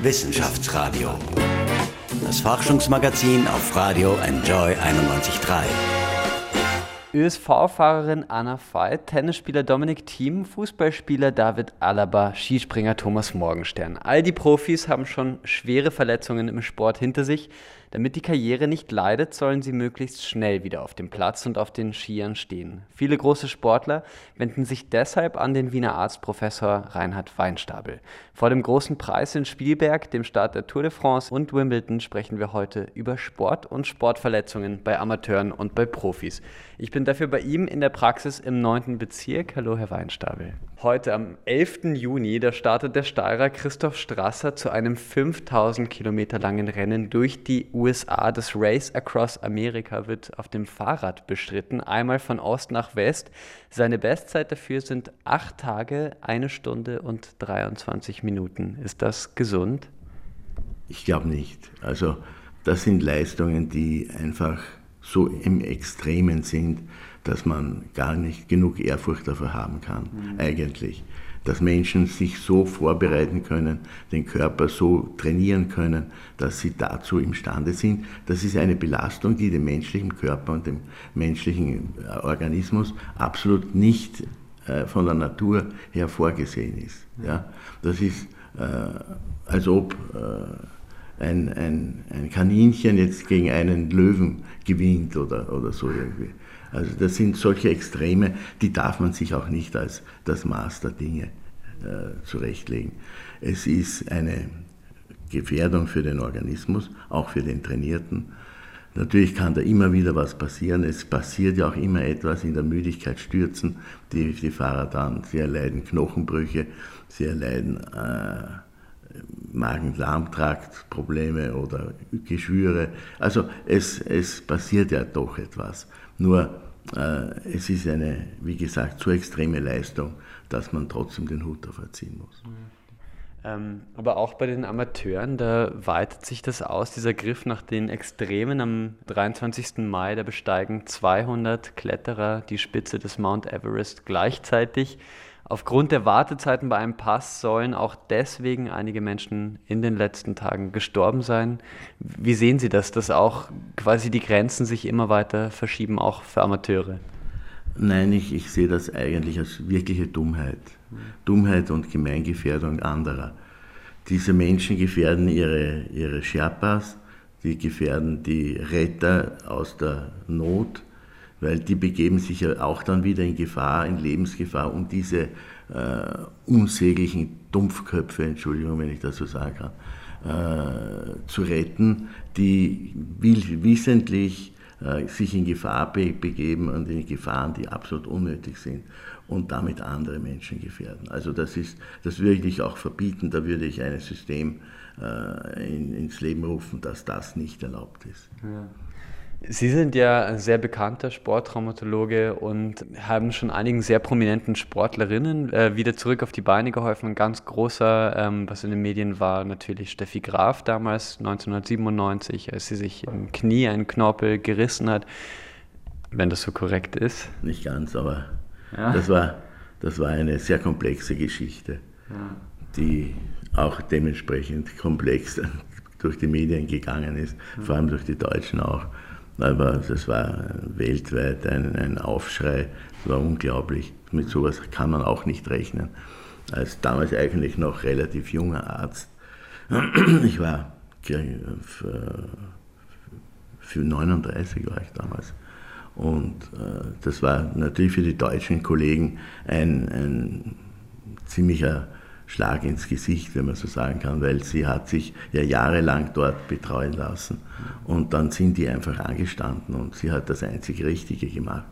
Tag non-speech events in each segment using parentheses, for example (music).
Wissenschaftsradio. Das Forschungsmagazin auf Radio Enjoy 91.3. ÖSV-Fahrerin Anna Veit, Tennisspieler Dominik Thiem, Fußballspieler David Alaba, Skispringer Thomas Morgenstern. All die Profis haben schon schwere Verletzungen im Sport hinter sich. Damit die Karriere nicht leidet, sollen sie möglichst schnell wieder auf dem Platz und auf den Skiern stehen. Viele große Sportler wenden sich deshalb an den Wiener Arzt Professor Reinhard Weinstabel. Vor dem großen Preis in Spielberg, dem Start der Tour de France und Wimbledon sprechen wir heute über Sport und Sportverletzungen bei Amateuren und bei Profis. Ich bin dafür bei ihm in der Praxis im 9. Bezirk. Hallo, Herr Weinstabel. Heute am 11. Juni, da startet der Steirer Christoph Strasser zu einem 5000 Kilometer langen Rennen durch die USA. Das Race Across America wird auf dem Fahrrad bestritten, einmal von Ost nach West. Seine Bestzeit dafür sind 8 Tage, 1 Stunde und 23 Minuten. Ist das gesund? Ich glaube nicht. Also das sind Leistungen, die einfach so im Extremen sind, dass man gar nicht genug Ehrfurcht dafür haben kann, mhm. eigentlich. Dass Menschen sich so vorbereiten können, den Körper so trainieren können, dass sie dazu imstande sind. Das ist eine Belastung, die dem menschlichen Körper und dem menschlichen äh, Organismus absolut nicht äh, von der Natur her vorgesehen ist. Ja? Das ist, äh, als ob äh, ein, ein, ein Kaninchen jetzt gegen einen Löwen gewinnt oder, oder so irgendwie. Also das sind solche Extreme, die darf man sich auch nicht als das Maß der Dinge äh, zurechtlegen. Es ist eine Gefährdung für den Organismus, auch für den Trainierten. Natürlich kann da immer wieder was passieren. Es passiert ja auch immer etwas in der Müdigkeit stürzen die, die Fahrer dann. Sie erleiden Knochenbrüche, sie erleiden äh, Magen-Darm-Trakt-Probleme oder Geschwüre. Also es, es passiert ja doch etwas. Nur äh, es ist eine, wie gesagt, zu extreme Leistung, dass man trotzdem den Hut dafür ziehen muss. Ähm, aber auch bei den Amateuren, da weitet sich das aus, dieser Griff nach den Extremen. Am 23. Mai, da besteigen 200 Kletterer die Spitze des Mount Everest gleichzeitig. Aufgrund der Wartezeiten bei einem Pass sollen auch deswegen einige Menschen in den letzten Tagen gestorben sein. Wie sehen Sie das, dass auch quasi die Grenzen sich immer weiter verschieben, auch für Amateure? Nein, ich, ich sehe das eigentlich als wirkliche Dummheit. Dummheit und Gemeingefährdung anderer. Diese Menschen gefährden ihre, ihre Sherpas, die gefährden die Retter aus der Not, weil die begeben sich ja auch dann wieder in Gefahr, in Lebensgefahr, um diese äh, unsäglichen Dumpfköpfe, Entschuldigung, wenn ich das so sagen kann, äh, zu retten, die wissentlich äh, sich in Gefahr be begeben und in Gefahren, die absolut unnötig sind und damit andere Menschen gefährden. Also das ist, das würde ich auch verbieten, da würde ich ein System äh, in, ins Leben rufen, dass das nicht erlaubt ist. Ja. Sie sind ja ein sehr bekannter Sporttraumatologe und haben schon einigen sehr prominenten Sportlerinnen äh, wieder zurück auf die Beine geholfen. Ein ganz großer, ähm, was in den Medien war, natürlich Steffi Graf damals, 1997, als sie sich im Knie einen Knorpel gerissen hat, wenn das so korrekt ist. Nicht ganz, aber ja. das, war, das war eine sehr komplexe Geschichte, ja. die auch dementsprechend komplex (laughs) durch die Medien gegangen ist, vor allem durch die Deutschen auch. Aber das war weltweit ein, ein Aufschrei, das war unglaublich. Mit sowas kann man auch nicht rechnen. Als damals eigentlich noch relativ junger Arzt, ich war für, für 39 war ich damals. Und äh, das war natürlich für die deutschen Kollegen ein, ein ziemlicher Schlag ins Gesicht, wenn man so sagen kann, weil sie hat sich ja jahrelang dort betreuen lassen und dann sind die einfach angestanden und sie hat das einzig Richtige gemacht.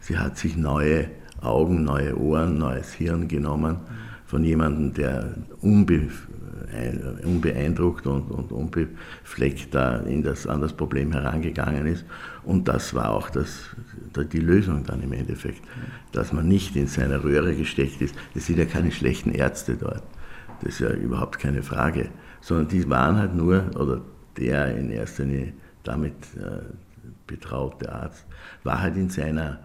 Sie hat sich neue Augen, neue Ohren, neues Hirn genommen von jemandem, der unbe unbeeindruckt und, und unbefleckt da in das, an das Problem herangegangen ist. Und das war auch das, die Lösung dann im Endeffekt, dass man nicht in seine Röhre gesteckt ist. Es sind ja keine schlechten Ärzte dort, das ist ja überhaupt keine Frage, sondern die waren halt nur, oder der in erster Linie damit äh, betraute Arzt, war halt in seiner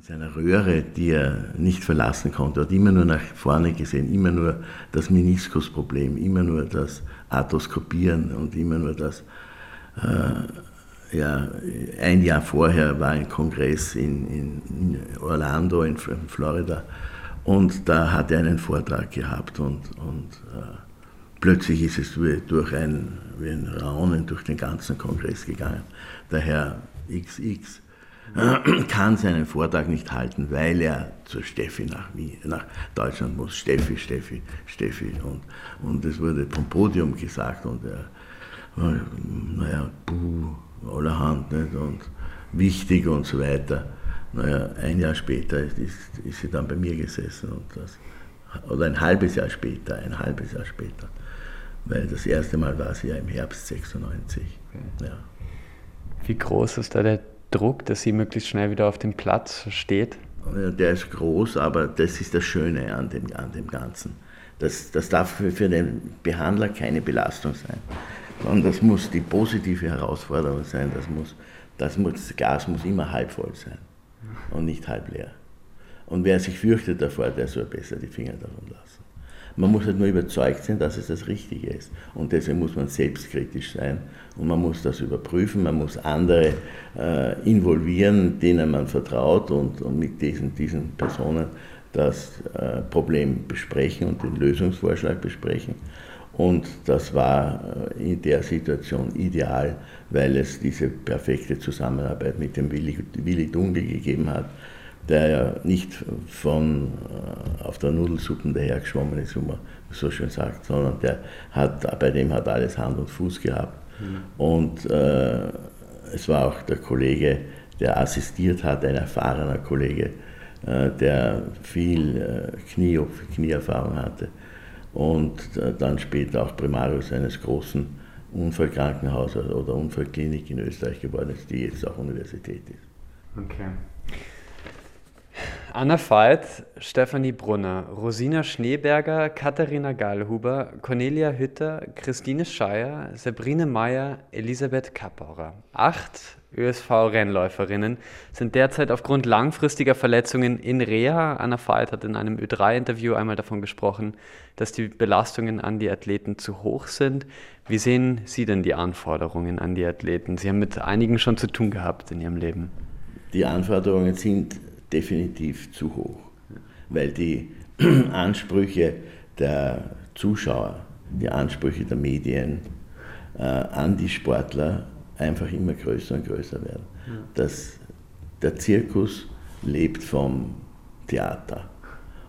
In seiner Röhre, die er nicht verlassen konnte, hat immer nur nach vorne gesehen, immer nur das Meniskusproblem, immer nur das Arthroskopieren und immer nur das, äh, ja, ein Jahr vorher war ein Kongress in, in Orlando, in Florida, und da hat er einen Vortrag gehabt und, und äh, plötzlich ist es wie durch ein, wie ein Raunen durch den ganzen Kongress gegangen. Der Herr XX (clears throat) kann seinen Vortrag nicht halten, weil er zur Steffi nach, nach Deutschland muss. Steffi, Steffi, Steffi. Und, und es wurde vom Podium gesagt und er, naja, buh, allerhand nicht? und wichtig und so weiter. Naja, ein Jahr später ist, ist, sie dann bei mir gesessen und das, oder ein halbes Jahr später, ein halbes Jahr später. Weil das erste Mal war sie ja im Herbst 96. Okay. Ja. Wie groß ist da der Druck, dass sie möglichst schnell wieder auf dem Platz steht? Der ist groß, aber das ist das Schöne an dem, an dem Ganzen. Das, das darf für, für den Behandler keine Belastung sein, sondern das muss die positive Herausforderung sein. Das, muss, das, muss, das Glas muss immer halb voll sein und nicht halb leer. Und wer sich fürchtet davor, der soll besser die Finger davon lassen. Man muss halt nur überzeugt sein, dass es das Richtige ist. Und deswegen muss man selbstkritisch sein und man muss das überprüfen, man muss andere äh, involvieren, denen man vertraut und, und mit diesen, diesen Personen das äh, Problem besprechen und den Lösungsvorschlag besprechen. Und das war äh, in der Situation ideal, weil es diese perfekte Zusammenarbeit mit dem Willi, Willi Dunkel gegeben hat, der ja nicht von äh, auf der Nudelsuppe dahergeschwommen ist, wie man so schön sagt, sondern der hat, bei dem hat alles Hand und Fuß gehabt. Mhm. Und äh, es war auch der Kollege, der assistiert hat, ein erfahrener Kollege, äh, der viel äh, Knie, Knieerfahrung hatte und äh, dann später auch Primarius eines großen Unfallkrankenhauses oder Unfallklinik in Österreich geworden ist, die jetzt auch Universität ist. Okay. Anna Veit, Stefanie Brunner, Rosina Schneeberger, Katharina Gallhuber, Cornelia Hütter, Christine Scheier, Sabrine Meyer, Elisabeth Kappaurer. Acht ÖSV-Rennläuferinnen sind derzeit aufgrund langfristiger Verletzungen in Reha. Anna Veit hat in einem Ö3-Interview einmal davon gesprochen, dass die Belastungen an die Athleten zu hoch sind. Wie sehen Sie denn die Anforderungen an die Athleten? Sie haben mit einigen schon zu tun gehabt in Ihrem Leben. Die Anforderungen sind definitiv zu hoch, weil die (clears throat) Ansprüche der Zuschauer, die Ansprüche der Medien äh, an die Sportler einfach immer größer und größer werden. Ja. Das, der Zirkus lebt vom Theater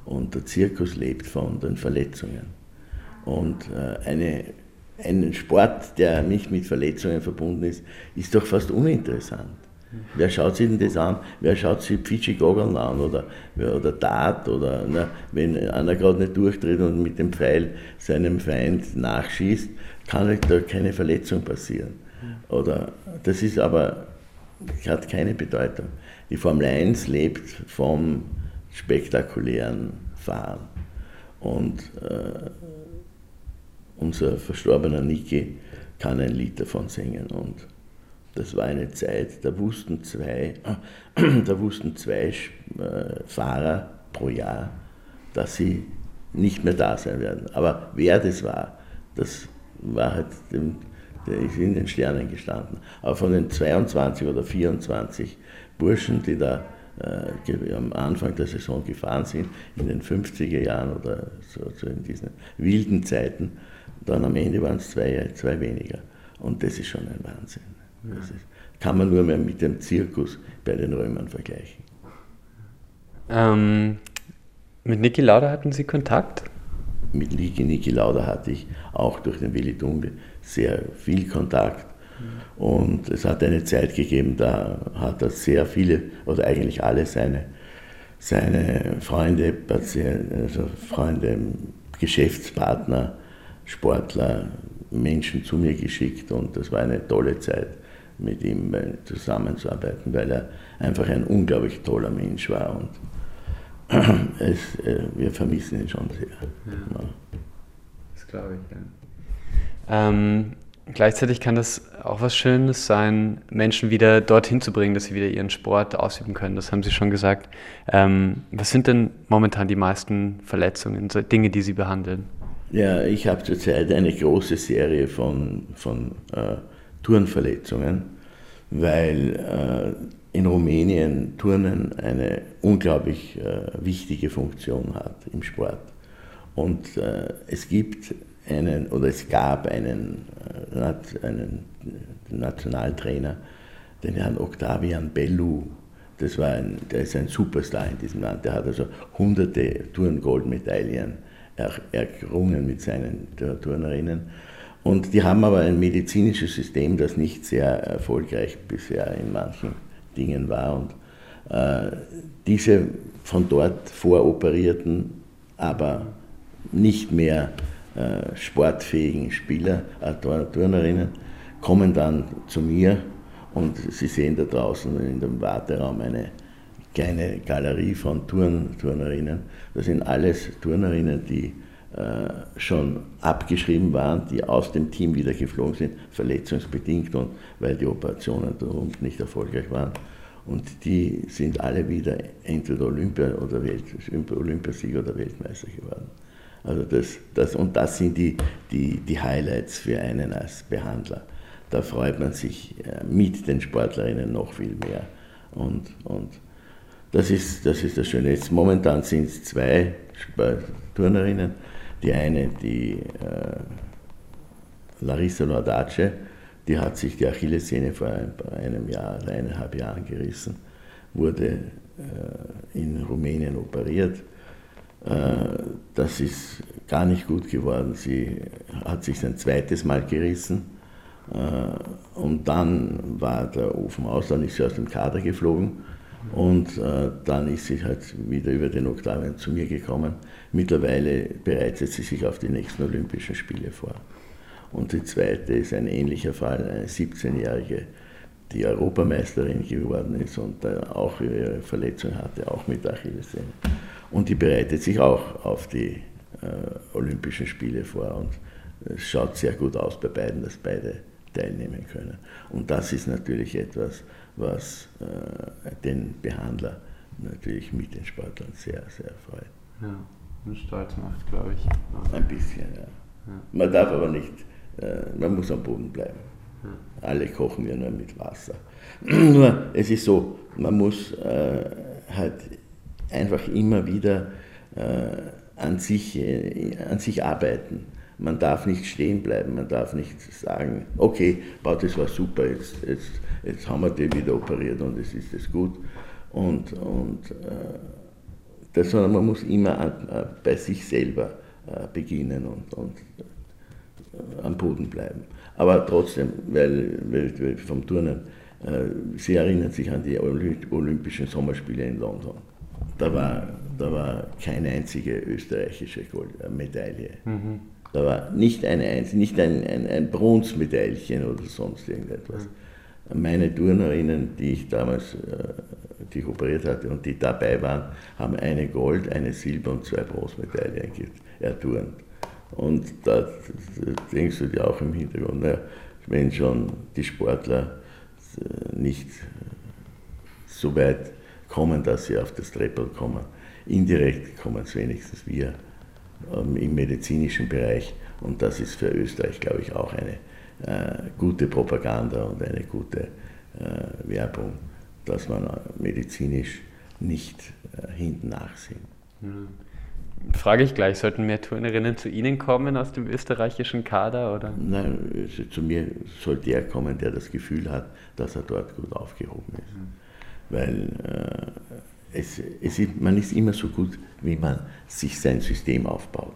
und der Zirkus lebt von den Verletzungen. Und äh, eine, ein Sport, der nicht mit Verletzungen verbunden ist, ist doch fast uninteressant. Wer schaut sich denn das an? Wer schaut sich Fidschi Goggeln an oder, oder Dart oder na, wenn einer gerade nicht durchtritt und mit dem Pfeil seinem Feind nachschießt, kann da keine Verletzung passieren. Oder das ist aber hat keine Bedeutung. Die Formel 1 lebt vom spektakulären Fahren. Und äh, unser verstorbener Niki kann ein Lied davon singen. Und das war eine Zeit, da wussten zwei, (clears throat) da wussten zwei äh, Fahrer pro Jahr, dass sie nicht mehr da sein werden. Aber wer das war, das war halt dem, der ist in den Sternen gestanden. Aber von den 22 oder 24 Burschen, die da äh, am Anfang der Saison gefahren sind, in den 50er Jahren oder so, so in diesen wilden Zeiten, dann am Ende waren es zwei, zwei weniger. Und das ist schon ein Wahnsinn. Das ist, kann man nur mehr mit dem Zirkus bei den Römern vergleichen. Ähm, mit Niki Lauda hatten Sie Kontakt? Mit Niki, Niki Lauda hatte ich auch durch den Willi Dunkel sehr viel Kontakt. Und es hat eine Zeit gegeben, da hat er sehr viele oder eigentlich alle seine, seine Freunde, also Freunde, Geschäftspartner, Sportler, Menschen zu mir geschickt und das war eine tolle Zeit mit ihm zusammenzuarbeiten, weil er einfach ein unglaublich toller Mensch war und (clears throat) es, äh, wir vermissen ihn schon sehr. Ja. Das glaube ich, ja. Ähm, gleichzeitig kann das auch was Schönes sein, Menschen wieder dorthin zu bringen, dass sie wieder ihren Sport ausüben können. Das haben Sie schon gesagt. Ähm, was sind denn momentan die meisten Verletzungen, Dinge, die Sie behandeln? Ja, ich habe zurzeit eine große Serie von, von äh, Turnverletzungen, weil äh, in Rumänien Turnen eine unglaublich äh, wichtige Funktion hat im Sport. Und äh, es gibt einen, oder es gab einen, äh, einen Nationaltrainer, den Herrn Octavian Bellu. Das war ein, der ist ein Superstar in diesem Land. Der hat also hunderte Turngoldmedaillen errungen mit seinen Turnerinnen. Und die haben aber ein medizinisches System, das nicht sehr erfolgreich bisher in manchen Dingen war. Und äh, diese von dort voroperierten, aber nicht mehr äh, sportfähigen Spieler, äh, Turnerinnen, kommen dann zu mir und Sie sehen da draußen in dem Warteraum eine kleine Galerie von Turn, Turnerinnen. Das sind alles Turnerinnen, die schon abgeschrieben waren, die aus dem Team wieder geflogen sind, verletzungsbedingt und weil die Operationen darum nicht erfolgreich waren. Und die sind alle wieder entweder Olympia oder Welt, Olympiasieger oder Weltmeister geworden. Also das, das, und das sind die, die, die Highlights für einen als Behandler. Da freut man sich äh, mit den Sportlerinnen noch viel mehr. Und, und das, ist, das ist das Schöne. Jetzt momentan sind es zwei Turnerinnen. Die eine, die äh, Larissa Nordace, die hat sich die Achillessehne vor einem Jahr, eineinhalb Jahren gerissen, wurde äh, in Rumänien operiert äh, das ist gar nicht gut geworden. Sie hat sich ein zweites Mal gerissen äh, und dann war der Ofen aus, dann ist sie aus dem Kader geflogen und äh, dann ist sie halt wieder über den Oktavian zu mir gekommen. Mittlerweile bereitet sie sich auf die nächsten Olympischen Spiele vor. Und die zweite ist ein ähnlicher Fall, eine 17-jährige, die Europameisterin geworden ist und auch ihre Verletzung hatte, auch mit Achillessehne. Und die bereitet sich auch auf die äh, Olympischen Spiele vor. Und es schaut sehr gut aus bei beiden, dass beide teilnehmen können. Und das ist natürlich etwas, was äh, den Behandler natürlich mit den Sportlern sehr, sehr freut. Ja, und stolz macht, glaube ich. Ein bisschen, ja. ja. Man darf aber nicht, äh, man muss am Boden bleiben. Ja. Alle kochen ja nur mit Wasser. (clears throat) nur, es ist so, man muss äh, halt einfach immer wieder äh, an, sich, äh, an sich arbeiten. Man darf nicht stehen bleiben, man darf nicht sagen, okay, das war super, jetzt, jetzt, jetzt haben wir die wieder operiert und es ist jetzt gut. Und, und äh, das, sondern man muss immer an, äh, bei sich selber äh, beginnen und, und äh, am Boden bleiben. Aber trotzdem, weil, weil vom Turnen, Sie erinnern sich an die Olympischen Sommerspiele in London da war, da war keine einzige österreichische Medaille. Mhm. Da war nicht eine nicht ein, ein, ein Bronzemedaillchen oder sonst irgendetwas. Mhm. Meine Turnerinnen, die ich damals äh, die ich operiert hatte und die dabei waren, haben eine Gold, eine Silber und zwei Bronzemedaillen erturnt. Und da denkst du dir auch im Hintergrund, na, wenn schon die Sportler äh, nicht so weit kommen, dass sie auf das Treppel kommen. Indirekt kommen es wenigstens wir ähm, im medizinischen Bereich und das ist für Österreich, glaube ich, auch eine gute Propaganda und eine gute äh, Werbung, dass man medizinisch nicht äh, hinten nachsehen. Mhm. Frage ich gleich, sollten mehr Turnerinnen zu Ihnen kommen aus dem österreichischen Kader? Oder? Nein, also zu mir soll der kommen, der das Gefühl hat, dass er dort gut aufgehoben ist. Mhm weil äh, es, es ist, man ist immer so gut, wie man sich sein System aufbaut.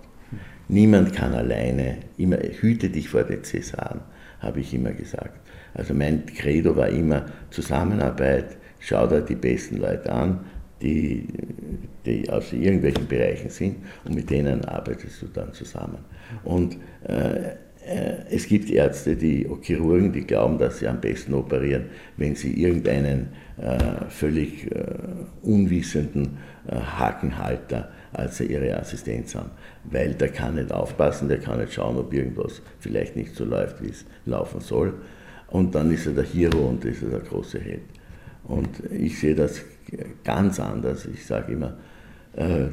Niemand kann alleine, immer, hüte dich vor den Cäsaren, habe ich immer gesagt. Also mein Credo war immer Zusammenarbeit, schau dir die besten Leute an, die, die aus irgendwelchen Bereichen sind und mit denen arbeitest du dann zusammen. Und äh, äh, es gibt Ärzte, die Chirurgen, die glauben, dass sie am besten operieren, wenn sie irgendeinen äh, völlig äh, unwissenden äh, Hakenhalter als ihre Assistenz haben. Weil der kann nicht aufpassen, der kann nicht schauen, ob irgendwas vielleicht nicht so läuft, wie es laufen soll. Und dann ist er der Hero und ist er der große Held. Und ich sehe das ganz anders. Ich sage immer, äh,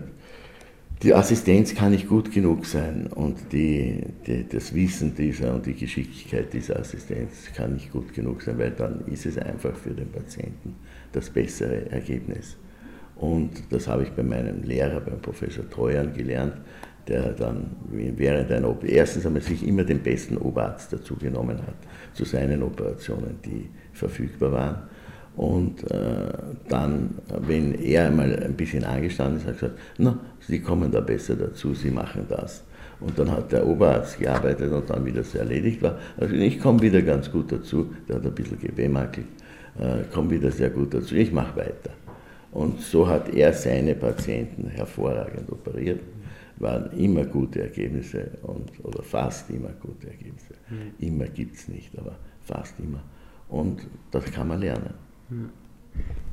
die Assistenz kann nicht gut genug sein und die, die, das Wissen dieser und die Geschicklichkeit dieser Assistenz kann nicht gut genug sein, weil dann ist es einfach für den Patienten das bessere Ergebnis. Und das habe ich bei meinem Lehrer, beim Professor Treuern gelernt, der dann während einer OP, erstens einmal sich immer den besten Oberarzt dazu genommen hat, zu seinen Operationen, die verfügbar waren. Und äh, dann, wenn er einmal ein bisschen angestanden ist, hat er gesagt, na, Sie kommen da besser dazu, Sie machen das. Und dann hat der Oberarzt gearbeitet und dann, wie das erledigt war, also ich komme wieder ganz gut dazu, der hat ein bisschen gewehmakelt, äh, komme wieder sehr gut dazu, ich mache weiter. Und so hat er seine Patienten hervorragend operiert waren immer gute Ergebnisse und, oder fast immer gute Ergebnisse. Mhm. Immer gibt es nicht, aber fast immer. Und das kann man lernen. Mhm.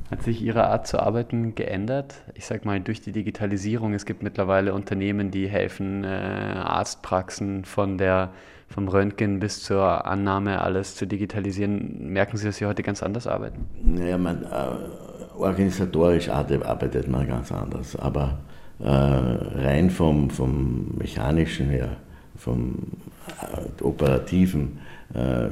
Hat sich Ihre Art zu arbeiten geändert? Ich sage mal durch die Digitalisierung. Es gibt mittlerweile Unternehmen, die helfen, äh, Arztpraxen von der, vom Röntgen bis zur Annahme alles zu digitalisieren. Merken Sie, dass Sie heute ganz anders arbeiten? Naja, man, äh, organisatorisch arbeitet man ganz anders. Aber rein vom, vom mechanischen her, vom äh, operativen, äh,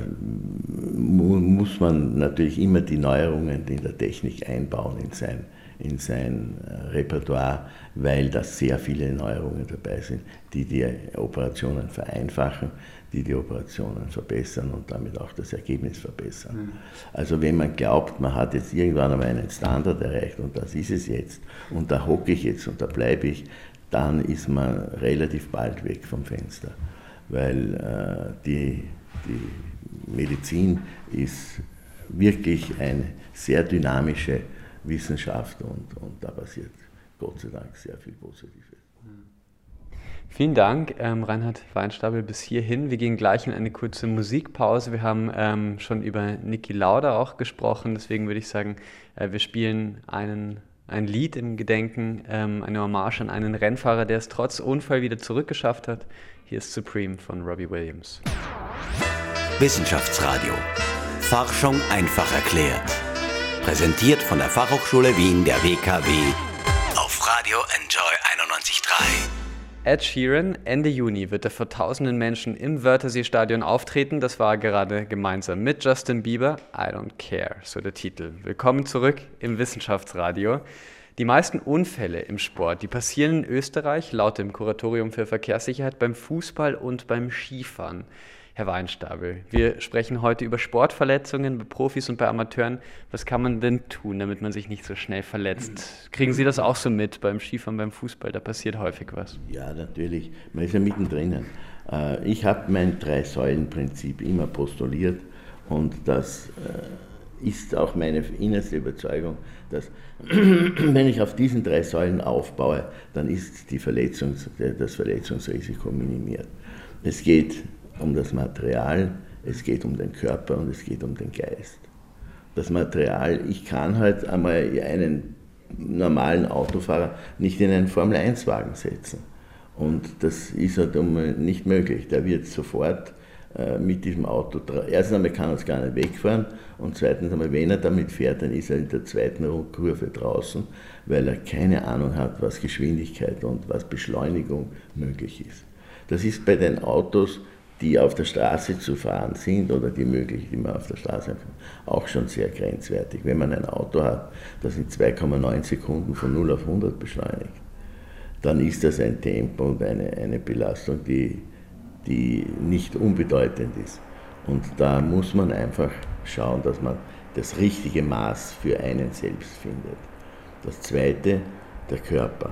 muss man natürlich immer die Neuerungen in der Technik einbauen in sein, in sein Repertoire, weil da sehr viele Neuerungen dabei sind, die die Operationen vereinfachen die die Operationen verbessern und damit auch das Ergebnis verbessern. Mhm. Also wenn man glaubt, man hat jetzt irgendwann einmal einen Standard erreicht und das ist es jetzt und da hocke ich jetzt und da bleibe ich, dann ist man relativ bald weg vom Fenster, weil äh, die, die Medizin ist wirklich eine sehr dynamische Wissenschaft und, und da passiert Gott sei Dank sehr viel Positives. Vielen Dank, ähm, Reinhard Weinstapel, bis hierhin. Wir gehen gleich in eine kurze Musikpause. Wir haben ähm, schon über Niki Lauda auch gesprochen, deswegen würde ich sagen, äh, wir spielen einen, ein Lied im Gedenken, ähm, eine Hommage an einen Rennfahrer, der es trotz Unfall wieder zurückgeschafft hat. Hier ist Supreme von Robbie Williams. Wissenschaftsradio. Forschung einfach erklärt. Präsentiert von der Fachhochschule Wien der WKW auf Radio Enjoy 91.3. Ed Sheeran. Ende Juni wird er vor tausenden Menschen im Wörthersee-Stadion auftreten. Das war gerade gemeinsam mit Justin Bieber. I don't care, so der Titel. Willkommen zurück im Wissenschaftsradio. Die meisten Unfälle im Sport, die passieren in Österreich laut dem Kuratorium für Verkehrssicherheit beim Fußball und beim Skifahren. Herr Weinstabel, wir sprechen heute über Sportverletzungen bei Profis und bei Amateuren. Was kann man denn tun, damit man sich nicht so schnell verletzt? Kriegen Sie das auch so mit beim Skifahren, beim Fußball? Da passiert häufig was. Ja, natürlich. Man ist ja mittendrin. Äh, ich habe mein Drei-Säulen-Prinzip immer postuliert und das äh, ist auch meine innerste Überzeugung, dass (clears throat) wenn ich auf diesen drei Säulen aufbaue, dann ist die Verletzungs-, das Verletzungsrisiko minimiert. Es geht um das Material, es geht um den Körper und es geht um den Geist. Das Material, ich kann halt einmal einen normalen Autofahrer nicht in einen Formel-1-Wagen setzen. Und das ist halt nicht möglich. Der wird sofort äh, mit diesem Auto, erstens einmal kann er es gar nicht wegfahren und zweitens einmal, wenn er damit fährt, dann ist er in der zweiten Kurve draußen, weil er keine Ahnung hat, was Geschwindigkeit und was Beschleunigung möglich ist. Das ist bei den Autos die auf der Straße zu fahren sind oder die möglich, die man auf der Straße hat, auch schon sehr grenzwertig. Wenn man ein Auto hat, das in 2,9 Sekunden von 0 auf 100 beschleunigt, dann ist das ein Tempo und eine, eine Belastung, die, die nicht unbedeutend ist. Und da muss man einfach schauen, dass man das richtige Maß für einen selbst findet. Das Zweite, der Körper.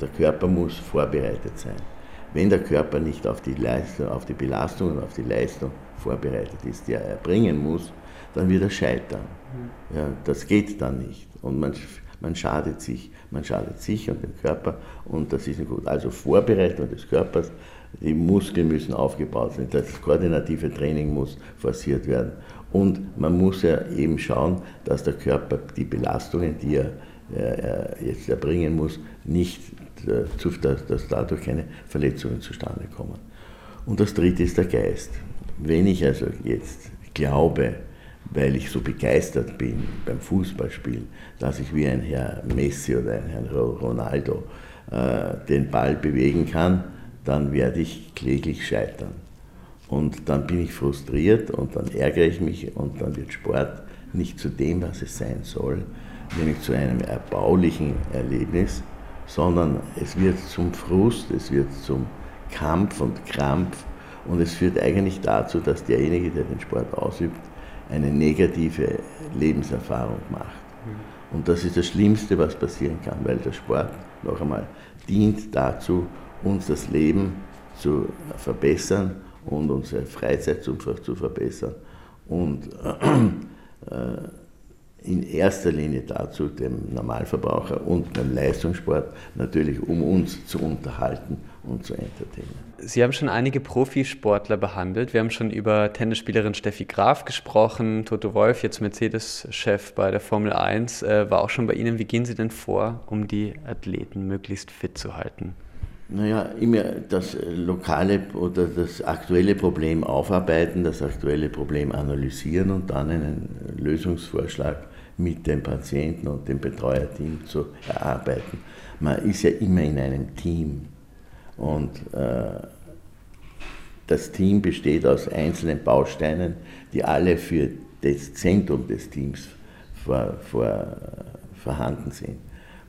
Der Körper muss vorbereitet sein. Wenn der Körper nicht auf die, Leistung, auf die Belastung und auf die Leistung vorbereitet ist, die er erbringen muss, dann wird er scheitern. Mhm. Ja, das geht dann nicht. Und man, man schadet sich. Man schadet sich und dem Körper und das ist nicht gut. Also Vorbereitung des Körpers, die Muskeln müssen aufgebaut werden, das koordinative Training muss forciert werden. Und man muss ja eben schauen, dass der Körper die Belastungen, die er äh, jetzt erbringen muss, nicht dass dadurch keine Verletzungen zustande kommen. Und das dritte ist der Geist. Wenn ich also jetzt glaube, weil ich so begeistert bin beim Fußballspielen, dass ich wie ein Herr Messi oder ein Herr Ronaldo äh, den Ball bewegen kann, dann werde ich kläglich scheitern. Und dann bin ich frustriert und dann ärgere ich mich und dann wird Sport nicht zu dem, was es sein soll, nämlich zu einem erbaulichen Erlebnis, sondern es wird zum Frust, es wird zum Kampf und Krampf. Und es führt eigentlich dazu, dass derjenige, der den Sport ausübt, eine negative Lebenserfahrung macht. Und das ist das Schlimmste, was passieren kann, weil der Sport noch einmal dient dazu, uns das Leben zu verbessern und unsere Freizeit zu, zu verbessern. Und äh, in erster Linie dazu, dem Normalverbraucher und dem Leistungssport, natürlich um uns zu unterhalten und zu entertainen. Sie haben schon einige Profisportler behandelt. Wir haben schon über Tennisspielerin Steffi Graf gesprochen, Toto Wolf, jetzt Mercedes-Chef bei der Formel 1, äh, war auch schon bei Ihnen. Wie gehen Sie denn vor, um die Athleten möglichst fit zu halten? Naja, immer das lokale oder das aktuelle Problem aufarbeiten, das aktuelle Problem analysieren und dann einen Lösungsvorschlag mit dem Patienten und dem Betreuerteam zu erarbeiten. Man ist ja immer in einem Team und äh, das Team besteht aus einzelnen Bausteinen, die alle für das Zentrum des Teams vor, vor, vorhanden sind.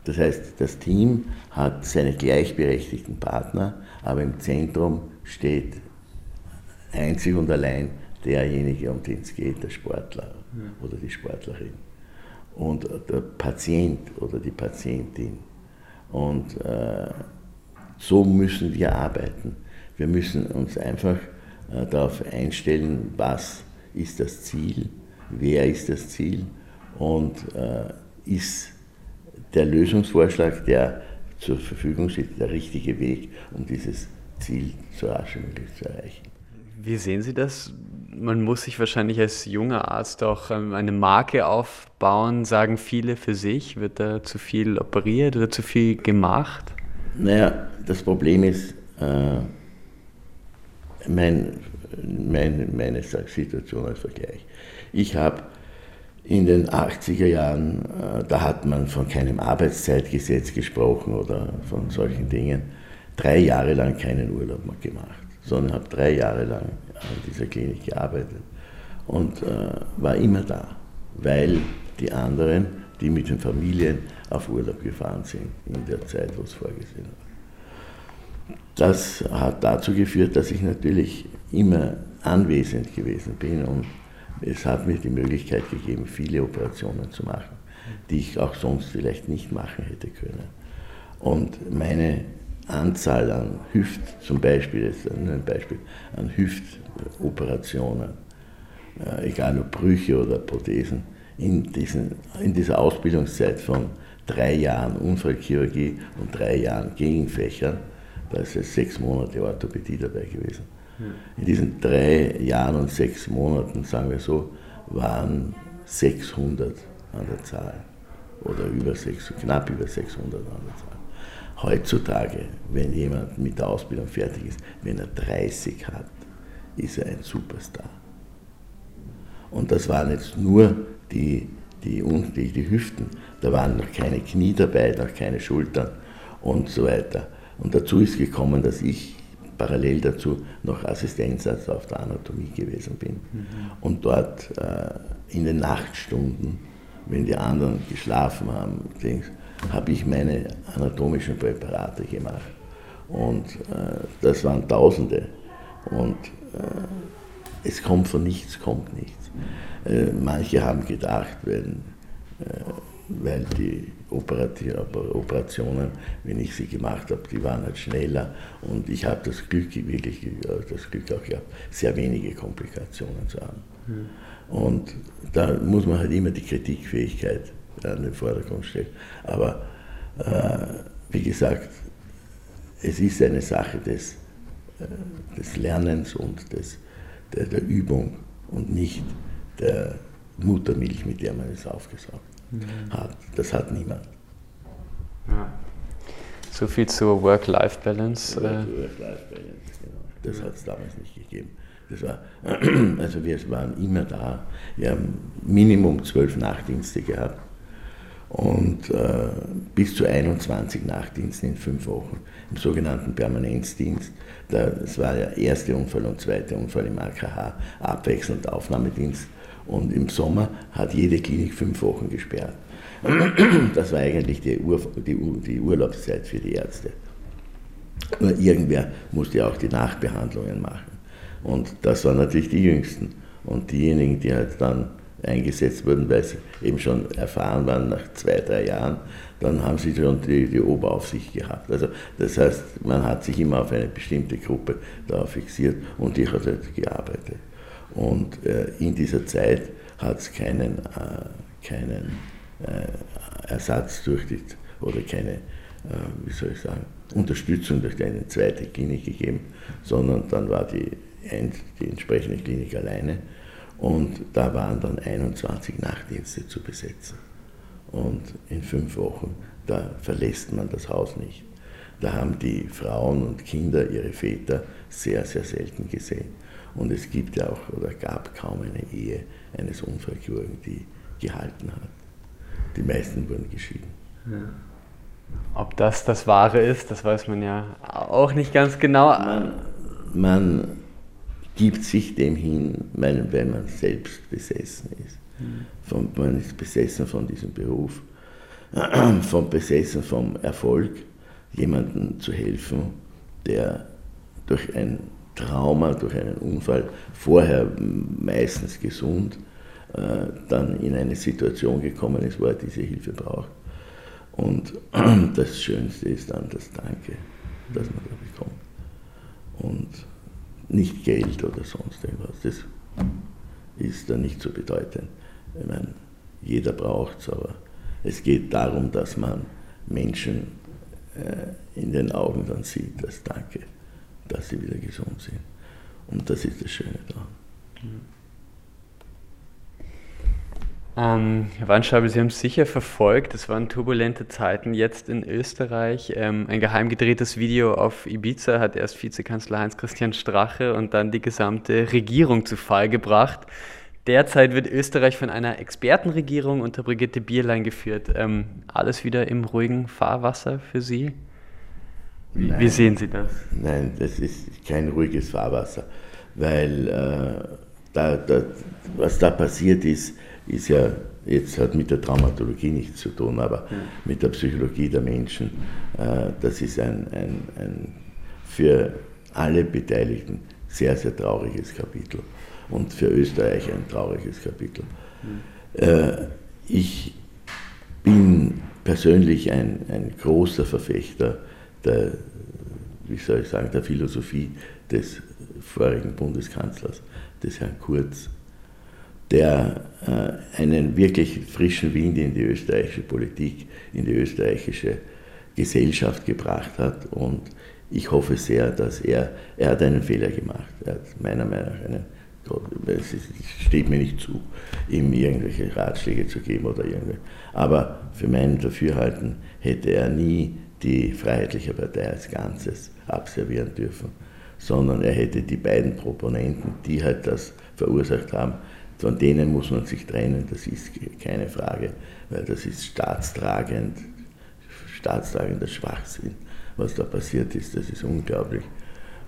Das heißt, das Team hat seine gleichberechtigten Partner, aber im Zentrum steht einzig und allein derjenige, um den es geht, der Sportler oder die Sportlerin. Und der Patient oder die Patientin. Und äh, so müssen wir arbeiten. Wir müssen uns einfach äh, darauf einstellen, was ist das Ziel, wer ist das Ziel und äh, ist der Lösungsvorschlag, der zur Verfügung steht, der richtige Weg, um dieses Ziel so rasch wie möglich zu erreichen. Wie sehen Sie das? Man muss sich wahrscheinlich als junger Arzt auch ähm, eine Marke aufbauen, sagen viele für sich. Wird da zu viel operiert oder zu viel gemacht? Naja, das Problem ist, äh, mein, mein, meine Situation als Vergleich. Ich habe in den 80er Jahren, äh, da hat man von keinem Arbeitszeitgesetz gesprochen oder von solchen Dingen, drei Jahre lang keinen Urlaub mehr gemacht, sondern habe drei Jahre lang an dieser Klinik gearbeitet und äh, war immer da, weil die anderen, die mit den Familien auf Urlaub gefahren sind, in der Zeit, wo es vorgesehen war. Das hat dazu geführt, dass ich natürlich immer anwesend gewesen bin und es hat mir die Möglichkeit gegeben, viele Operationen zu machen, die ich auch sonst vielleicht nicht machen hätte können. Und meine Anzahl an Hüft, zum Beispiel, jetzt nur ein Beispiel, an Hüftoperationen, äh, egal ob Brüche oder Prothesen, in, diesen, in dieser Ausbildungszeit von drei Jahren Unfallchirurgie und drei Jahren Gegenfächern, da ist jetzt sechs Monate Orthopädie dabei gewesen in diesen drei Jahren und sechs Monaten, sagen wir so, waren 600 an der Zahl oder über 600, knapp über 600 an der Zahl. Heutzutage, wenn jemand mit der Ausbildung fertig ist, wenn er 30 hat, ist er ein Superstar. Und das waren jetzt nur die, die, die, die Hüften, da waren noch keine Knie dabei, noch keine Schultern und so weiter. Und dazu ist gekommen, dass ich parallel dazu noch Assistenzarzt auf der Anatomie gewesen bin. Mhm. Und dort äh, in den Nachtstunden, wenn die anderen geschlafen haben, habe ich meine anatomischen Präparate gemacht. Und äh, das waren Tausende. Und äh, es kommt von nichts, kommt nichts. Äh, manche haben gedacht, wenn äh, weil die Operationen, wenn ich sie gemacht habe, die waren halt schneller und ich habe das Glück, wirklich das Glück auch gehabt, sehr wenige Komplikationen zu haben. Mhm. Und da muss man halt immer die Kritikfähigkeit an den Vordergrund stellen. Aber äh, wie gesagt, es ist eine Sache des, äh, des Lernens und des, der, der Übung und nicht der Muttermilch, mit der man es aufgesaugt mhm. hat. Das hat niemand. Ja. So viel zur Work-Life-Balance. Work, Work genau. Das hat es damals nicht gegeben. Das war, (clears throat) also wir waren immer da. Wir haben Minimum zwölf Nachtdienste gehabt und äh, bis zu 21 Nachtdiensten in fünf Wochen im sogenannten Permanenzdienst. Das war der erste Unfall und zweite Unfall im AKH, abwechselnd Aufnahmedienst. Und im Sommer hat jede Klinik fünf Wochen gesperrt. (clears throat) Das war eigentlich die, Ur, die, die Urlaubszeit für die Ärzte. Nur irgendwer musste auch die Nachbehandlungen machen. Und das waren natürlich die Jüngsten. Und diejenigen, die halt dann eingesetzt wurden, weil sie eben schon erfahren waren nach zwei, drei Jahren, dann haben sie schon die, die Oberaufsicht gehabt. Also das heißt, man hat sich immer auf eine bestimmte Gruppe darauf fixiert und die hat halt gearbeitet. Und äh, in dieser Zeit hat es keinen, äh, keinen äh, Ersatz durch die, oder keine, äh, wie soll ich sagen, Unterstützung durch eine zweite Klinik gegeben, sondern dann war die, die entsprechende Klinik alleine und da waren dann 21 Nachtdienste zu besetzen. Und in fünf Wochen, da verlässt man das Haus nicht. Da haben die Frauen und Kinder ihre Väter sehr, sehr selten gesehen. Und es gibt ja auch oder gab kaum eine Ehe eines Unfallchirurgen, die gehalten hat. Die meisten wurden geschieden. Ja. Ob das das Wahre ist, das weiß man ja auch nicht ganz genau. Man, man gibt sich dem hin, wenn man selbst besessen ist. Von, man ist besessen von diesem Beruf, (clears throat) von besessen vom Erfolg, jemandem zu helfen, der durch ein Trauma, durch einen Unfall, vorher meistens gesund, äh, dann in eine Situation gekommen ist, wo er diese Hilfe braucht. Und (clears throat) das Schönste ist dann das Danke, das man da bekommt. Und nicht Geld oder sonst irgendwas. Das ist dann nicht so bedeutend. Ich meine, jeder braucht es, aber es geht darum, dass man Menschen äh, in den Augen dann sieht, das Danke, dass sie wieder gesund sind. Und das ist das Schöne daran. Mhm. Ähm, Herr Wandschabel, Sie haben es sicher verfolgt. Es waren turbulente Zeiten jetzt in Österreich. Ähm, ein geheim gedrehtes Video auf Ibiza hat erst Vizekanzler Heinz-Christian Strache und dann die gesamte Regierung zu Fall gebracht. Derzeit wird Österreich von einer Expertenregierung unter Brigitte Bierlein geführt. Ähm, alles wieder im ruhigen Fahrwasser für Sie? Wie, Nein, wie sehen Sie das? Nein, das ist kein ruhiges Fahrwasser, weil äh, da, da, was da passiert ist, ist ja jetzt hat mit der Traumatologie nichts zu tun, aber ja. mit der Psychologie der Menschen. Äh, das ist ein, ein, ein für alle Beteiligten sehr, sehr trauriges Kapitel und für Österreich ein trauriges Kapitel. Mhm. Ich bin persönlich ein, ein großer Verfechter der, wie soll ich sagen, der Philosophie des vorigen Bundeskanzlers, des Herrn Kurz, der äh, einen wirklich frischen Wind in die österreichische Politik, in die österreichische Gesellschaft gebracht hat. Und ich hoffe sehr, dass er, er hat einen Fehler gemacht. Er hat meiner Meinung nach einen, es steht mir nicht zu, ihm irgendwelche Ratschläge zu geben oder irgendwie. Aber für mein Dafürhalten hätte er nie die Freiheitliche Partei als Ganzes abservieren dürfen, sondern er hätte die beiden Proponenten, die halt das verursacht haben, von denen muss man sich trennen, das ist keine Frage, weil das ist staatstragend, staatstragender Schwachsinn, was da passiert ist, das ist unglaublich.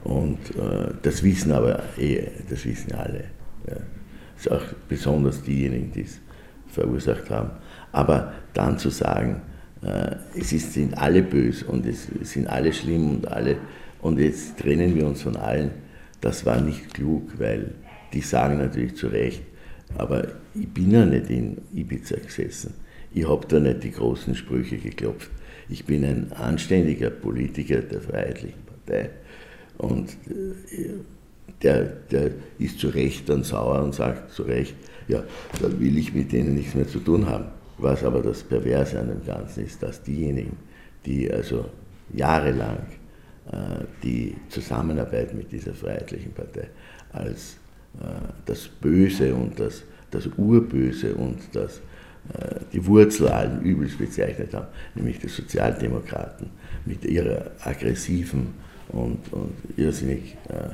Und äh, das wissen aber eh, das wissen alle. Ja. Ist auch besonders diejenigen, die es verursacht haben. Aber dann zu sagen, äh, es ist, sind alle böse und es sind alle schlimm und alle, und jetzt trennen wir uns von allen, das war nicht klug, weil die sagen natürlich zu Recht, aber ich bin ja nicht in Ibiza gesessen. Ich habe da nicht die großen Sprüche geklopft. Ich bin ein anständiger Politiker der Freiheitlichen Partei. Und äh, der, der ist zu Recht dann sauer und sagt zu Recht, ja, dann will ich mit denen nichts mehr zu tun haben. Was aber das Perverse an dem Ganzen ist, dass diejenigen, die also jahrelang äh, die Zusammenarbeit mit dieser Freiheitlichen Partei als das Böse und das, das Urböse und das, äh, die Wurzel allen Übels bezeichnet haben, nämlich die Sozialdemokraten mit ihrer aggressiven und, und irrsinnig, äh, äh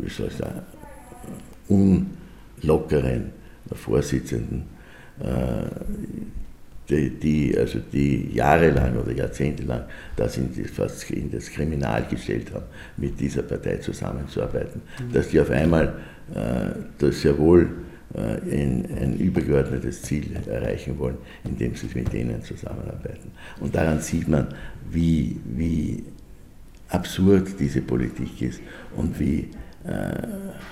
wie soll ich sagen, unlockeren Vorsitzenden, äh, die, die, also die jahrelang oder jahrzehntelang das in, das, in das Kriminal gestellt haben, mit dieser Partei zusammenzuarbeiten, mhm. dass die auf einmal äh, das sehr wohl äh, ein, ein übergeordnetes Ziel erreichen wollen, indem sie mit denen zusammenarbeiten. Und daran sieht man, wie, wie absurd diese Politik ist und wie äh,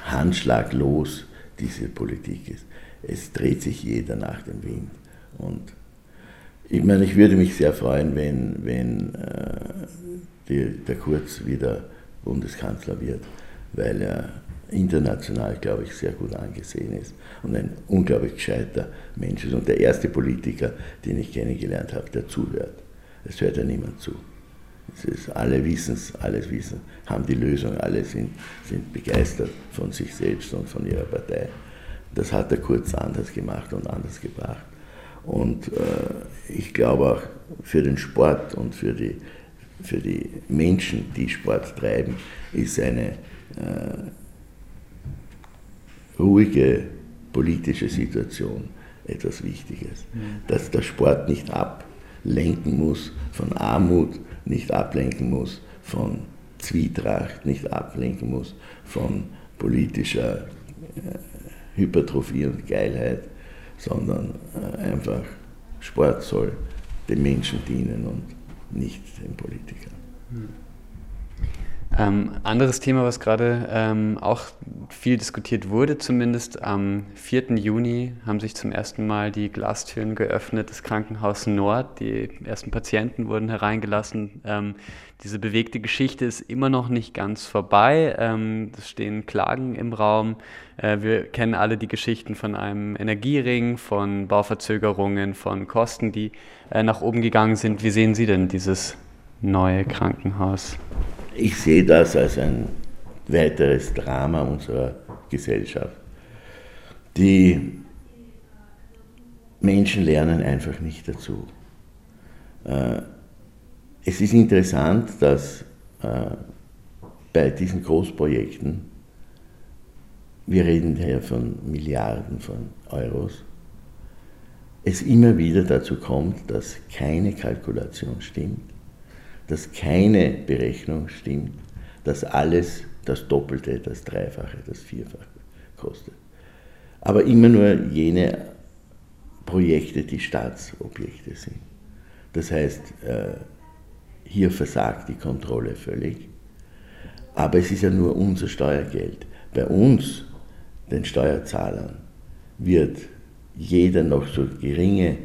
handschlaglos diese Politik ist. Es dreht sich jeder nach dem Wind. Und ich meine, ich würde mich sehr freuen, wenn, wenn äh, die, der Kurz wieder Bundeskanzler wird, weil er international, glaube ich, sehr gut angesehen ist und ein unglaublich gescheiter Mensch ist und der erste Politiker, den ich kennengelernt habe, der zuhört. Es hört ja niemand zu. Ist, alle wissen es, alles wissen, haben die Lösung, alle sind, sind begeistert von sich selbst und von ihrer Partei. Das hat er kurz anders gemacht und anders gebracht. Und äh, ich glaube auch für den Sport und für die, für die Menschen, die Sport treiben, ist eine äh, ruhige politische Situation etwas Wichtiges. Dass der Sport nicht ablenken muss von Armut, nicht ablenken muss von Zwietracht, nicht ablenken muss von politischer äh, Hypertrophie und Geilheit, sondern äh, einfach Sport soll den Menschen dienen und nicht den Politikern. Ähm, anderes Thema, was gerade ähm, auch viel diskutiert wurde, zumindest am 4. Juni haben sich zum ersten Mal die Glastüren geöffnet des Krankenhaus Nord. Die ersten Patienten wurden hereingelassen. Ähm, diese bewegte Geschichte ist immer noch nicht ganz vorbei. Ähm, es stehen Klagen im Raum. Äh, wir kennen alle die Geschichten von einem Energiering, von Bauverzögerungen, von Kosten, die äh, nach oben gegangen sind. Wie sehen Sie denn dieses neue Krankenhaus? Ich sehe das als ein weiteres Drama unserer Gesellschaft. Die Menschen lernen einfach nicht dazu. Äh, es ist interessant, dass äh, bei diesen Großprojekten, wir reden hier von Milliarden von Euros, es immer wieder dazu kommt, dass keine Kalkulation stimmt, dass keine Berechnung stimmt, dass alles das Doppelte, das Dreifache, das Vierfache kostet. Aber immer nur jene Projekte, die Staatsobjekte sind. Das heißt, äh, hier versagt die Kontrolle völlig. Aber es ist ja nur unser Steuergeld. Bei uns, den Steuerzahlern, wird jeder noch so geringe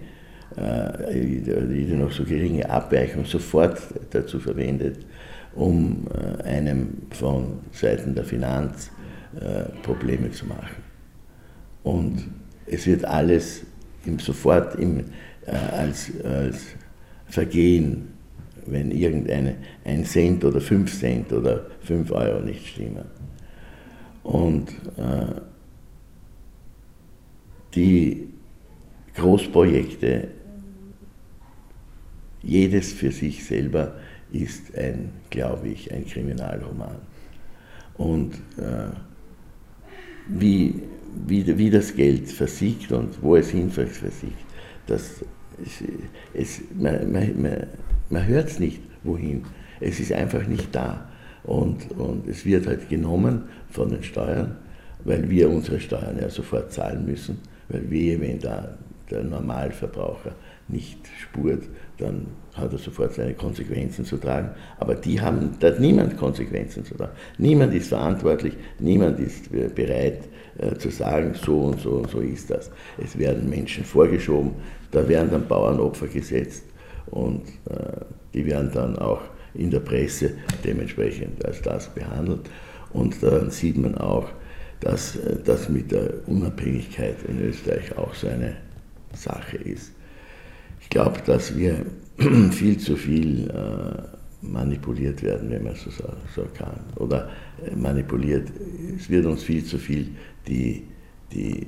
äh, jede noch so geringe Abweichung sofort dazu verwendet, um äh, einem von Seiten der Finanz äh, Probleme zu machen. Und es wird alles im, sofort im, als, als Vergehen, wenn irgendeine ein Cent oder fünf Cent oder fünf Euro nicht stimmen. Und äh, die Großprojekte jedes für sich selber ist ein, glaube ich, ein Kriminalroman. Und äh, wie, wie, wie das Geld versiegt und wo es hin versiegt, das, es, es, man, man, man, hört es nicht, wohin. Es ist einfach nicht da. Und, und es wird halt genommen von den Steuern, weil wir unsere Steuern ja sofort zahlen müssen, weil wir, wenn da der Normalverbraucher nicht spurt, dann hat er sofort seine Konsequenzen zu tragen. Aber die haben, da hat niemand Konsequenzen zu tragen. Niemand ist verantwortlich, niemand ist bereit äh, zu sagen, so und so und so ist das. Es werden Menschen vorgeschoben, da werden dann Bauernopfer gesetzt und äh, die werden dann auch in der Presse dementsprechend als das behandelt. Und dann sieht man auch, dass äh, das mit der Unabhängigkeit in Österreich auch so eine Sache ist. Ich glaube, dass wir (clears throat) viel zu viel äh, manipuliert werden, wenn man so, so kann. Oder äh, manipuliert, es wird uns viel zu viel die, die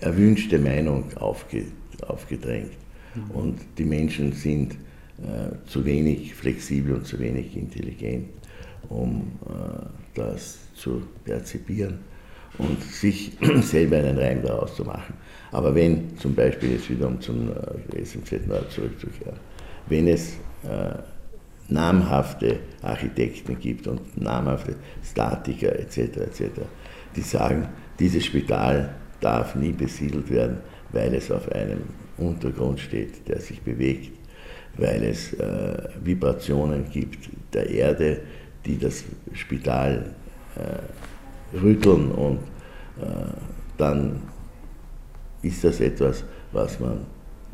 erwünschte Meinung aufge, aufgedrängt. Mhm. Und die Menschen sind äh, zu wenig flexibel und zu wenig intelligent, um äh, das zu perzipieren und sich (clears throat) selber einen Reim daraus zu machen. Aber wenn zum Beispiel jetzt wieder um zum äh, SMZ Nord zurückzukehren, wenn es äh, namhafte Architekten gibt und namhafte Statiker etc., etc., die sagen, dieses Spital darf nie besiedelt werden, weil es auf einem Untergrund steht, der sich bewegt, weil es äh, Vibrationen gibt der Erde, die das Spital äh, rütteln und äh, dann ist das etwas, was man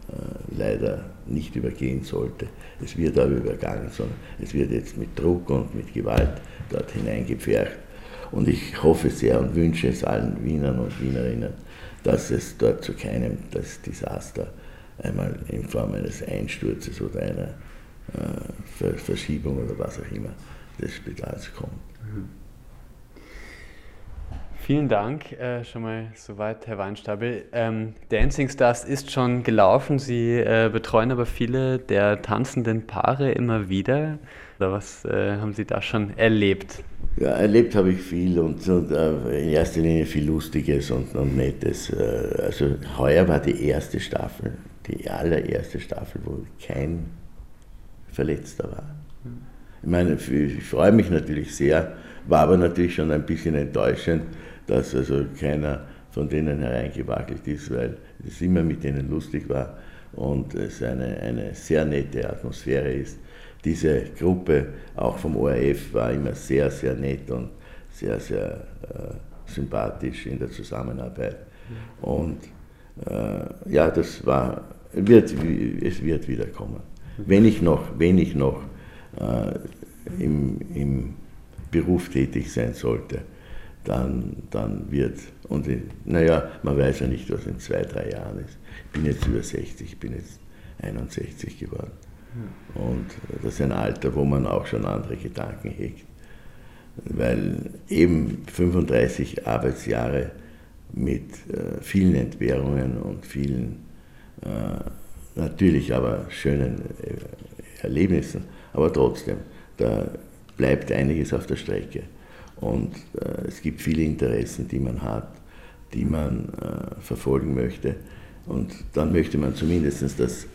äh, leider nicht übergehen sollte. Es wird aber übergangen, sondern es wird jetzt mit Druck und mit Gewalt dort hineingepfercht. Und ich hoffe sehr und wünsche es allen Wienern und Wienerinnen, dass es dort zu keinem das Desaster einmal in Form eines Einsturzes oder einer äh, Verschiebung oder was auch immer des Spitals kommt. Mhm. Vielen Dank äh, schon mal soweit, Herr Weinstabel. Ähm, Dancing Stars ist schon gelaufen. Sie äh, betreuen aber viele der tanzenden Paare immer wieder. Oder was äh, haben Sie da schon erlebt? Ja, erlebt habe ich viel und, und äh, in erster Linie viel Lustiges und, und Nettes. Äh, also heuer war die erste Staffel, die allererste Staffel, wo kein Verletzter war. Ich meine, ich freue mich natürlich sehr, war aber natürlich schon ein bisschen enttäuschend, dass also keiner von denen hereingewackelt ist, weil es immer mit denen lustig war und es eine, eine sehr nette Atmosphäre ist. Diese Gruppe, auch vom ORF, war immer sehr, sehr nett und sehr, sehr äh, sympathisch in der Zusammenarbeit. Und äh, ja, das war, wird, es wird wiederkommen. Wenn ich noch, wenn ich noch äh, im, im Beruf tätig sein sollte, dann, dann wird, und naja, man weiß ja nicht, was in zwei, drei Jahren ist. Ich bin jetzt über 60, ich bin jetzt 61 geworden. Und das ist ein Alter, wo man auch schon andere Gedanken hegt. Weil eben 35 Arbeitsjahre mit äh, vielen Entbehrungen und vielen äh, natürlich aber schönen äh, Erlebnissen, aber trotzdem, da bleibt einiges auf der Strecke. Und äh, es gibt viele Interessen, die man hat, die man äh, verfolgen möchte. Und dann möchte man zumindest das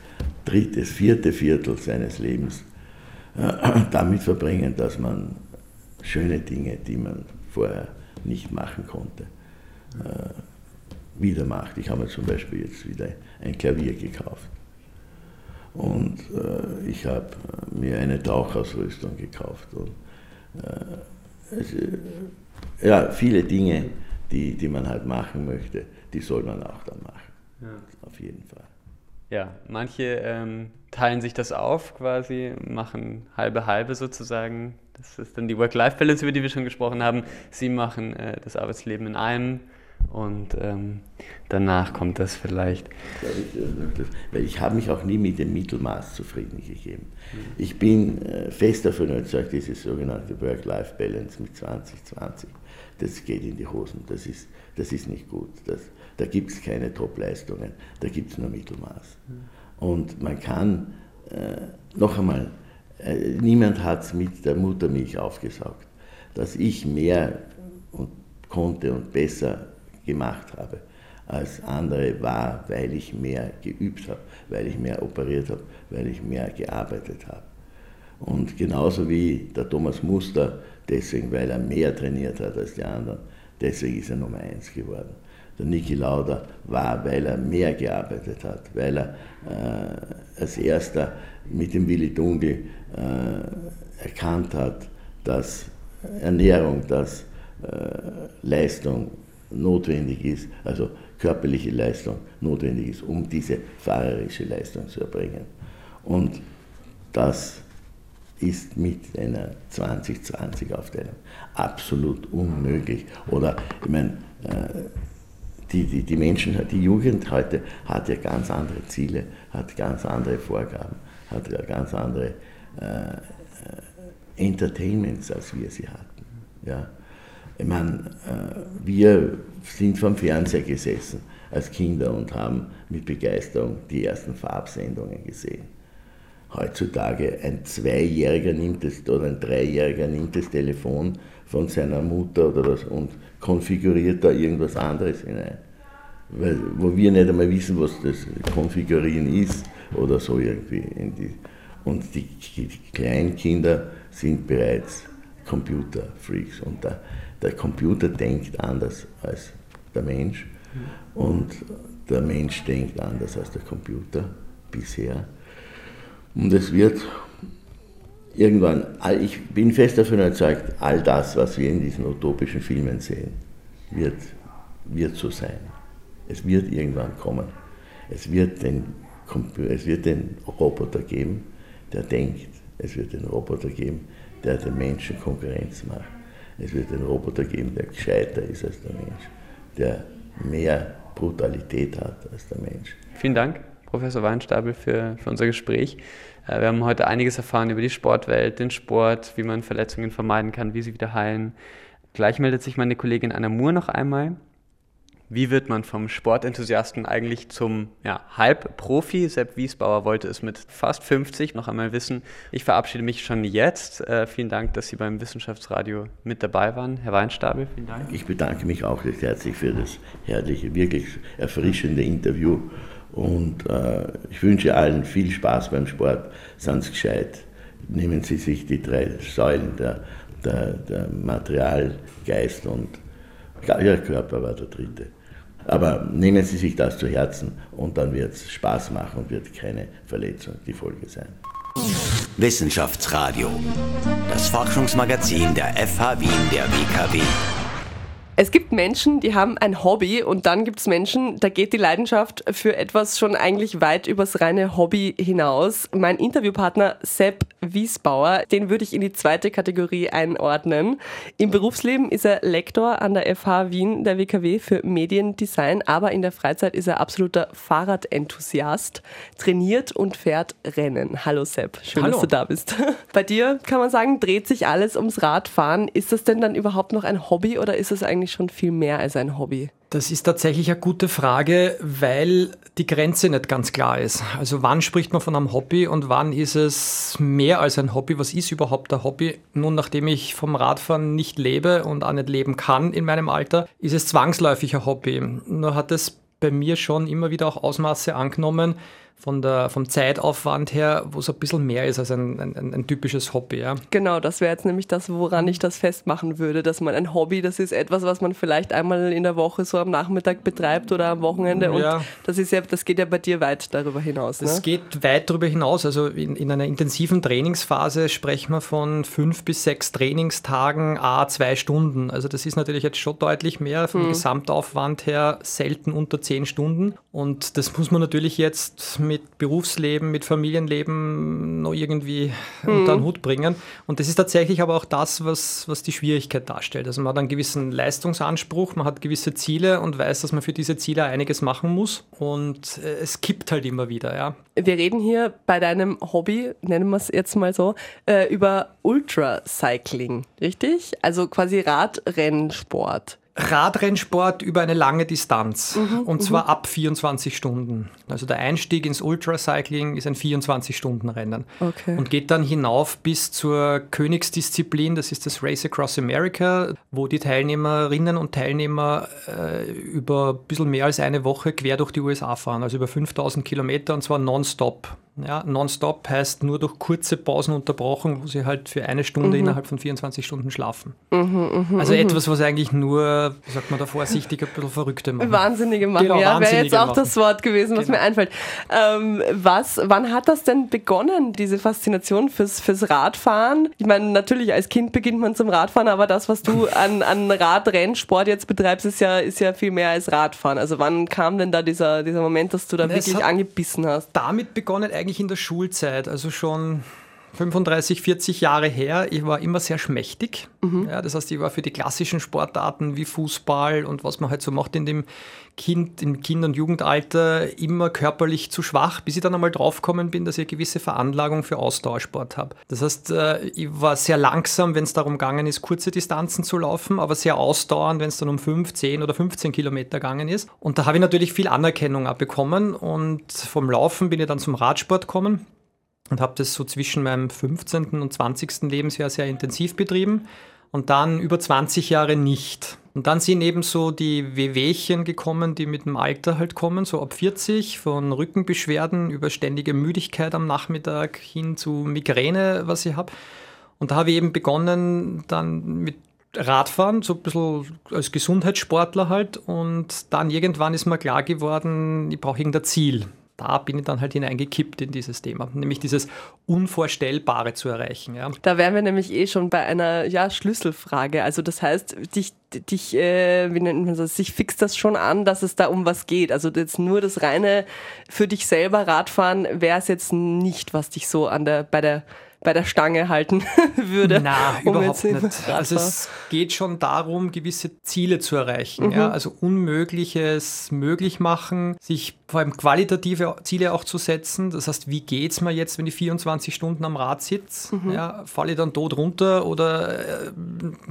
dritte, vierte Viertel seines Lebens äh, (clears throat) damit verbringen, dass man schöne Dinge, die man vorher nicht machen konnte, äh, wieder macht. Ich habe mir zum Beispiel jetzt wieder ein Klavier gekauft. Und äh, ich habe mir eine Tauchausrüstung gekauft. Und, äh, ja, viele Dinge, die, die man halt machen möchte, die soll man auch dann machen. Ja. Auf jeden Fall. Ja, manche ähm, teilen sich das auf quasi, machen halbe halbe sozusagen. Das ist dann die Work-Life-Balance, über die wir schon gesprochen haben. Sie machen äh, das Arbeitsleben in einem und ähm, danach kommt das vielleicht. Weil ich habe mich auch nie mit dem Mittelmaß zufrieden gegeben. Ich bin äh, fest davon überzeugt, diese sogenannte Work-Life-Balance mit 2020, das geht in die Hosen. Das ist, das ist nicht gut. Das, da gibt es keine Top-Leistungen, da gibt es nur Mittelmaß. Und man kann, äh, noch einmal, äh, niemand hat es mit der Muttermilch aufgesaugt, dass ich mehr und konnte und besser gemacht habe als andere war, weil ich mehr geübt habe, weil ich mehr operiert habe, weil ich mehr gearbeitet habe. Und genauso wie der Thomas Muster, deswegen, weil er mehr trainiert hat als die anderen, deswegen ist er Nummer eins geworden. Der Niki Lauda war, weil er mehr gearbeitet hat, weil er äh, als erster mit dem Willi Dunkel äh, erkannt hat, dass Ernährung, dass äh, Leistung notwendig ist, also körperliche Leistung notwendig ist, um diese fahrerische Leistung zu erbringen. Und das ist mit einer 2020-Aufteilung absolut unmöglich. Oder, ich meine, äh, die, die, die Menschen, die Jugend heute hat ja ganz andere Ziele, hat ganz andere Vorgaben, hat ja ganz andere äh, äh Entertainments, als wir sie hatten. Ja. Ich meine, äh, wir sind vom Fernseher gesessen als Kinder und haben mit Begeisterung die ersten Farbsendungen gesehen. heutzutage ein Zweijähriger nimmt das oder ein Dreijähriger nimmt das Telefon von seiner Mutter oder was und konfiguriert da irgendwas anderes hinein. Weil, wo wir nicht einmal wissen, was das Konfigurieren ist oder so irgendwie. Die, und die, die Kleinkinder sind bereits Computerfreaks und der, der Computer denkt anders als der Mensch und der Mensch denkt anders als der Computer bisher. Und es wird irgendwann, ich bin fest davon überzeugt, all das, was wir in diesen utopischen Filmen sehen, wird, wird so sein. Es wird irgendwann kommen. Es wird, den, es wird den Roboter geben, der denkt. Es wird den Roboter geben, der den Menschen Konkurrenz macht. Es wird den Roboter geben, der gescheiter ist als der Mensch, der mehr Brutalität hat als der Mensch. Vielen Dank, Professor Weinstabel, für, für unser Gespräch. Äh, wir haben heute einiges erfahren über die Sportwelt, den Sport, wie man Verletzungen vermeiden kann, wie sie wieder heilen. Gleich meldet sich meine Kollegin Anna Moore noch einmal. Wie wird man vom Sportenthusiasten eigentlich zum ja, Halbprofi? Sepp Wiesbauer wollte es mit fast 50 noch einmal wissen. Ich verabschiede mich schon jetzt. Äh, vielen Dank, dass Sie beim Wissenschaftsradio mit dabei waren. Herr Weinstabel, vielen Dank. Ich bedanke mich auch recht herzlich für das herrliche, wirklich erfrischende Interview. Und äh, ich wünsche allen viel Spaß beim Sport. Sie gescheit. Nehmen Sie sich die drei Säulen der, der, der Material, Geist und Körper war der dritte. Aber nehmen Sie sich das zu Herzen und dann wird es Spaß machen und wird keine Verletzung die Folge sein. Wissenschaftsradio, das Forschungsmagazin der FH Wien der WKW. Es gibt Menschen, die haben ein Hobby und dann gibt es Menschen, da geht die Leidenschaft für etwas schon eigentlich weit übers reine Hobby hinaus. Mein Interviewpartner Sepp Wiesbauer, den würde ich in die zweite Kategorie einordnen. Im Berufsleben ist er Lektor an der FH Wien der WKW für Mediendesign, aber in der Freizeit ist er absoluter Fahrradenthusiast, trainiert und fährt Rennen. Hallo Sepp, schön, Hallo. dass du da bist. (laughs) Bei dir kann man sagen, dreht sich alles ums Radfahren. Ist das denn dann überhaupt noch ein Hobby oder ist es eigentlich eigentlich schon viel mehr als ein Hobby? Das ist tatsächlich eine gute Frage, weil die Grenze nicht ganz klar ist. Also wann spricht man von einem Hobby und wann ist es mehr als ein Hobby? Was ist überhaupt ein Hobby? Nun, nachdem ich vom Radfahren nicht lebe und auch nicht leben kann in meinem Alter, ist es zwangsläufig ein Hobby. Nur hat es bei mir schon immer wieder auch Ausmaße angenommen, von der, vom Zeitaufwand her, wo es ein bisschen mehr ist als ein, ein, ein typisches Hobby. Ja. Genau, das wäre jetzt nämlich das, woran ich das festmachen würde, dass man ein Hobby, das ist etwas, was man vielleicht einmal in der Woche so am Nachmittag betreibt oder am Wochenende und ja. das ist ja, das geht ja bei dir weit darüber hinaus. Das ne? geht weit darüber hinaus. Also in, in einer intensiven Trainingsphase sprechen wir von fünf bis sechs Trainingstagen, a zwei Stunden. Also das ist natürlich jetzt schon deutlich mehr vom hm. Gesamtaufwand her, selten unter zehn Stunden. Und das muss man natürlich jetzt mit Berufsleben, mit Familienleben noch irgendwie mhm. unter den Hut bringen. Und das ist tatsächlich aber auch das, was, was die Schwierigkeit darstellt. Also man hat einen gewissen Leistungsanspruch, man hat gewisse Ziele und weiß, dass man für diese Ziele einiges machen muss. Und äh, es kippt halt immer wieder, ja. Wir reden hier bei deinem Hobby, nennen wir es jetzt mal so, äh, über Ultracycling, richtig? Also quasi Radrennsport. Radrennsport über eine lange Distanz mhm, und zwar mhm. ab 24 Stunden. Also der Einstieg ins Ultracycling ist ein 24-Stunden-Rennen okay. und geht dann hinauf bis zur Königsdisziplin, das ist das Race Across America, wo die Teilnehmerinnen und Teilnehmer äh, über ein bisschen mehr als eine Woche quer durch die USA fahren, also über 5000 Kilometer und zwar nonstop. Ja, nonstop heißt nur durch kurze Pausen unterbrochen, wo sie halt für eine Stunde mhm. innerhalb von 24 Stunden schlafen. Mhm, mh, also mhm. etwas, was eigentlich nur, wie sagt man da vorsichtig, ein bisschen Verrückte machen. Wahnsinnige machen, genau, ja, wäre jetzt auch machen. das Wort gewesen, was genau. mir einfällt. Ähm, was, wann hat das denn begonnen, diese Faszination fürs, fürs Radfahren? Ich meine, natürlich als Kind beginnt man zum Radfahren, aber das, was du (laughs) an, an Radrennsport jetzt betreibst, ist ja, ist ja viel mehr als Radfahren. Also wann kam denn da dieser, dieser Moment, dass du da Na, wirklich angebissen hast? Damit begonnen eigentlich eigentlich in der Schulzeit, also schon 35, 40 Jahre her. Ich war immer sehr schmächtig. Mhm. Ja, das heißt, ich war für die klassischen Sportarten wie Fußball und was man halt so macht in dem Kind, im Kind- und Jugendalter immer körperlich zu schwach, bis ich dann einmal draufgekommen bin, dass ich eine gewisse Veranlagung für Ausdauersport habe. Das heißt, äh, ich war sehr langsam, wenn es darum gegangen ist, kurze Distanzen zu laufen, aber sehr ausdauernd, wenn es dann um 5, 10 oder 15 Kilometer gegangen ist. Und da habe ich natürlich viel Anerkennung auch bekommen und vom Laufen bin ich dann zum Radsport gekommen und habe das so zwischen meinem 15. und 20. Lebensjahr sehr intensiv betrieben und dann über 20 Jahre nicht. Und dann sind eben so die Wehwehchen gekommen, die mit dem Alter halt kommen, so ab 40, von Rückenbeschwerden über ständige Müdigkeit am Nachmittag hin zu Migräne, was ich habe. Und da habe ich eben begonnen, dann mit Radfahren, so ein bisschen als Gesundheitssportler halt. Und dann irgendwann ist mir klar geworden, ich brauche irgendein Ziel da bin ich dann halt hineingekippt in dieses Thema, nämlich dieses Unvorstellbare zu erreichen. Ja. Da wären wir nämlich eh schon bei einer ja, Schlüsselfrage. Also das heißt, dich, dich äh, wie nennt man das, sich fixt das schon an, dass es da um was geht. Also jetzt nur das reine für dich selber Radfahren wäre es jetzt nicht, was dich so an der, bei der bei der Stange halten (laughs) würde. Na, um überhaupt nicht. (laughs) Also es geht schon darum, gewisse Ziele zu erreichen. Mhm. Ja? Also Unmögliches möglich machen, sich vor allem qualitative Ziele auch zu setzen. Das heißt, wie geht es mir jetzt, wenn ich 24 Stunden am Rad sitze? Mhm. Ja, falle ich dann tot runter oder äh,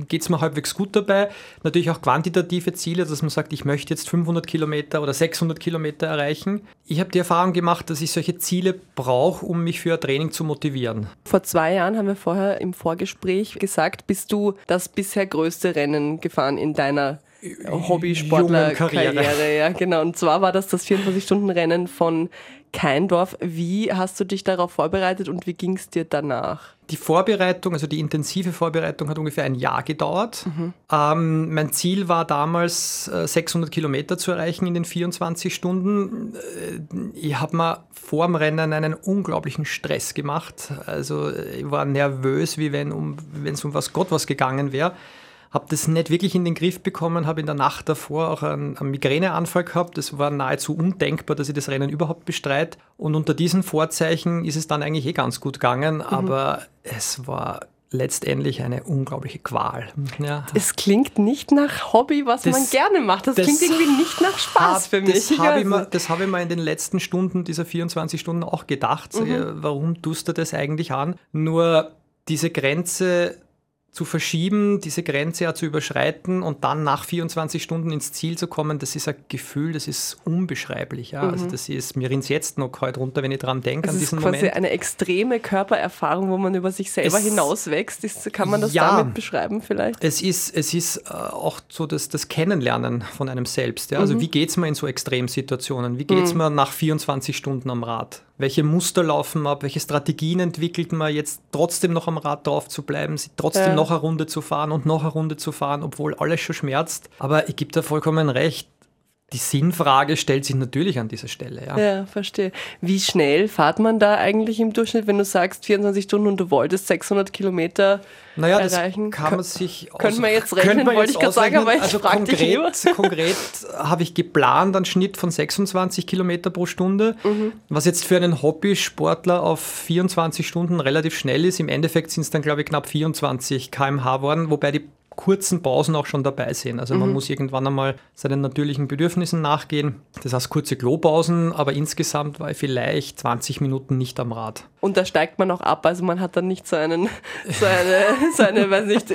geht es mir halbwegs gut dabei? Natürlich auch quantitative Ziele, dass man sagt, ich möchte jetzt 500 Kilometer oder 600 Kilometer erreichen. Ich habe die Erfahrung gemacht, dass ich solche Ziele brauche, um mich für ein Training zu motivieren. Vor zwei Jahren haben wir vorher im Vorgespräch gesagt, bist du das bisher größte Rennen gefahren in deiner Hobbysportler-Karriere. Ja, genau. Und zwar war das das 24-Stunden-Rennen von Keindorf. Wie hast du dich darauf vorbereitet und wie ging es dir danach? Die Vorbereitung, also die intensive Vorbereitung hat ungefähr ein Jahr gedauert. Mhm. Ähm, mein Ziel war damals, 600 äh, Kilometer zu erreichen in den 24 Stunden. Äh, ich habe mir vor dem Rennen einen unglaublichen Stress gemacht. Also ich war nervös, wie wenn um, es um was Gott was gegangen wäre habe das nicht wirklich in den Griff bekommen, habe in der Nacht davor auch einen, einen Migräneanfall gehabt. Das war nahezu undenkbar, dass ich das Rennen überhaupt bestreite. Und unter diesen Vorzeichen ist es dann eigentlich eh ganz gut gegangen, mhm. aber es war letztendlich eine unglaubliche Qual. Ja. Es klingt nicht nach Hobby, was das, man gerne macht. Das, das klingt irgendwie nicht nach Spaß hab, für mich. Das habe ich, mir, hab ich mir in den letzten Stunden dieser 24 Stunden auch gedacht. Mhm. Warum tust du das eigentlich an? Nur diese Grenze zu verschieben, diese Grenze ja zu überschreiten und dann nach 24 Stunden ins Ziel zu kommen, das ist ein Gefühl, das ist unbeschreiblich. Ja? Also mhm. Also das ist, mir rinnt jetzt noch heute runter, wenn ich daran denke, an diesen Moment. Das ist quasi eine extreme Körpererfahrung, wo man über sich selber es, hinauswächst. Ist, kann man das ja, damit beschreiben vielleicht? Es ist, es ist äh, auch so das, das Kennenlernen von einem selbst. Ja? Also mhm. wie geht es mir in so Extremsituationen? Wie geht es mhm. mir nach 24 Stunden am Rad? Welche Muster laufen ab, welche Strategien entwickelt man jetzt trotzdem noch am Rad drauf zu bleiben, trotzdem ja. noch eine Runde zu fahren und noch eine Runde zu fahren, obwohl alles schon schmerzt. Aber ich gebe da vollkommen recht. Die Sinnfrage stellt sich natürlich an dieser Stelle. Ja. ja, verstehe. Wie schnell fahrt man da eigentlich im Durchschnitt, wenn du sagst 24 Stunden und du wolltest 600 Kilometer naja, erreichen? Das kann man sich Können wir jetzt rechnen, wollte ich gerade sagen, aber ich also konkret, (laughs) konkret habe ich geplant einen Schnitt von 26 Kilometer pro Stunde, mhm. was jetzt für einen Hobbysportler auf 24 Stunden relativ schnell ist. Im Endeffekt sind es dann, glaube ich, knapp 24 km/h geworden, wobei die kurzen Pausen auch schon dabei sind. Also man mhm. muss irgendwann einmal seinen natürlichen Bedürfnissen nachgehen. Das heißt kurze Klopausen, aber insgesamt war ich vielleicht 20 Minuten nicht am Rad. Und da steigt man auch ab, also man hat dann nicht so, einen, (laughs) so eine, so eine weiß nicht,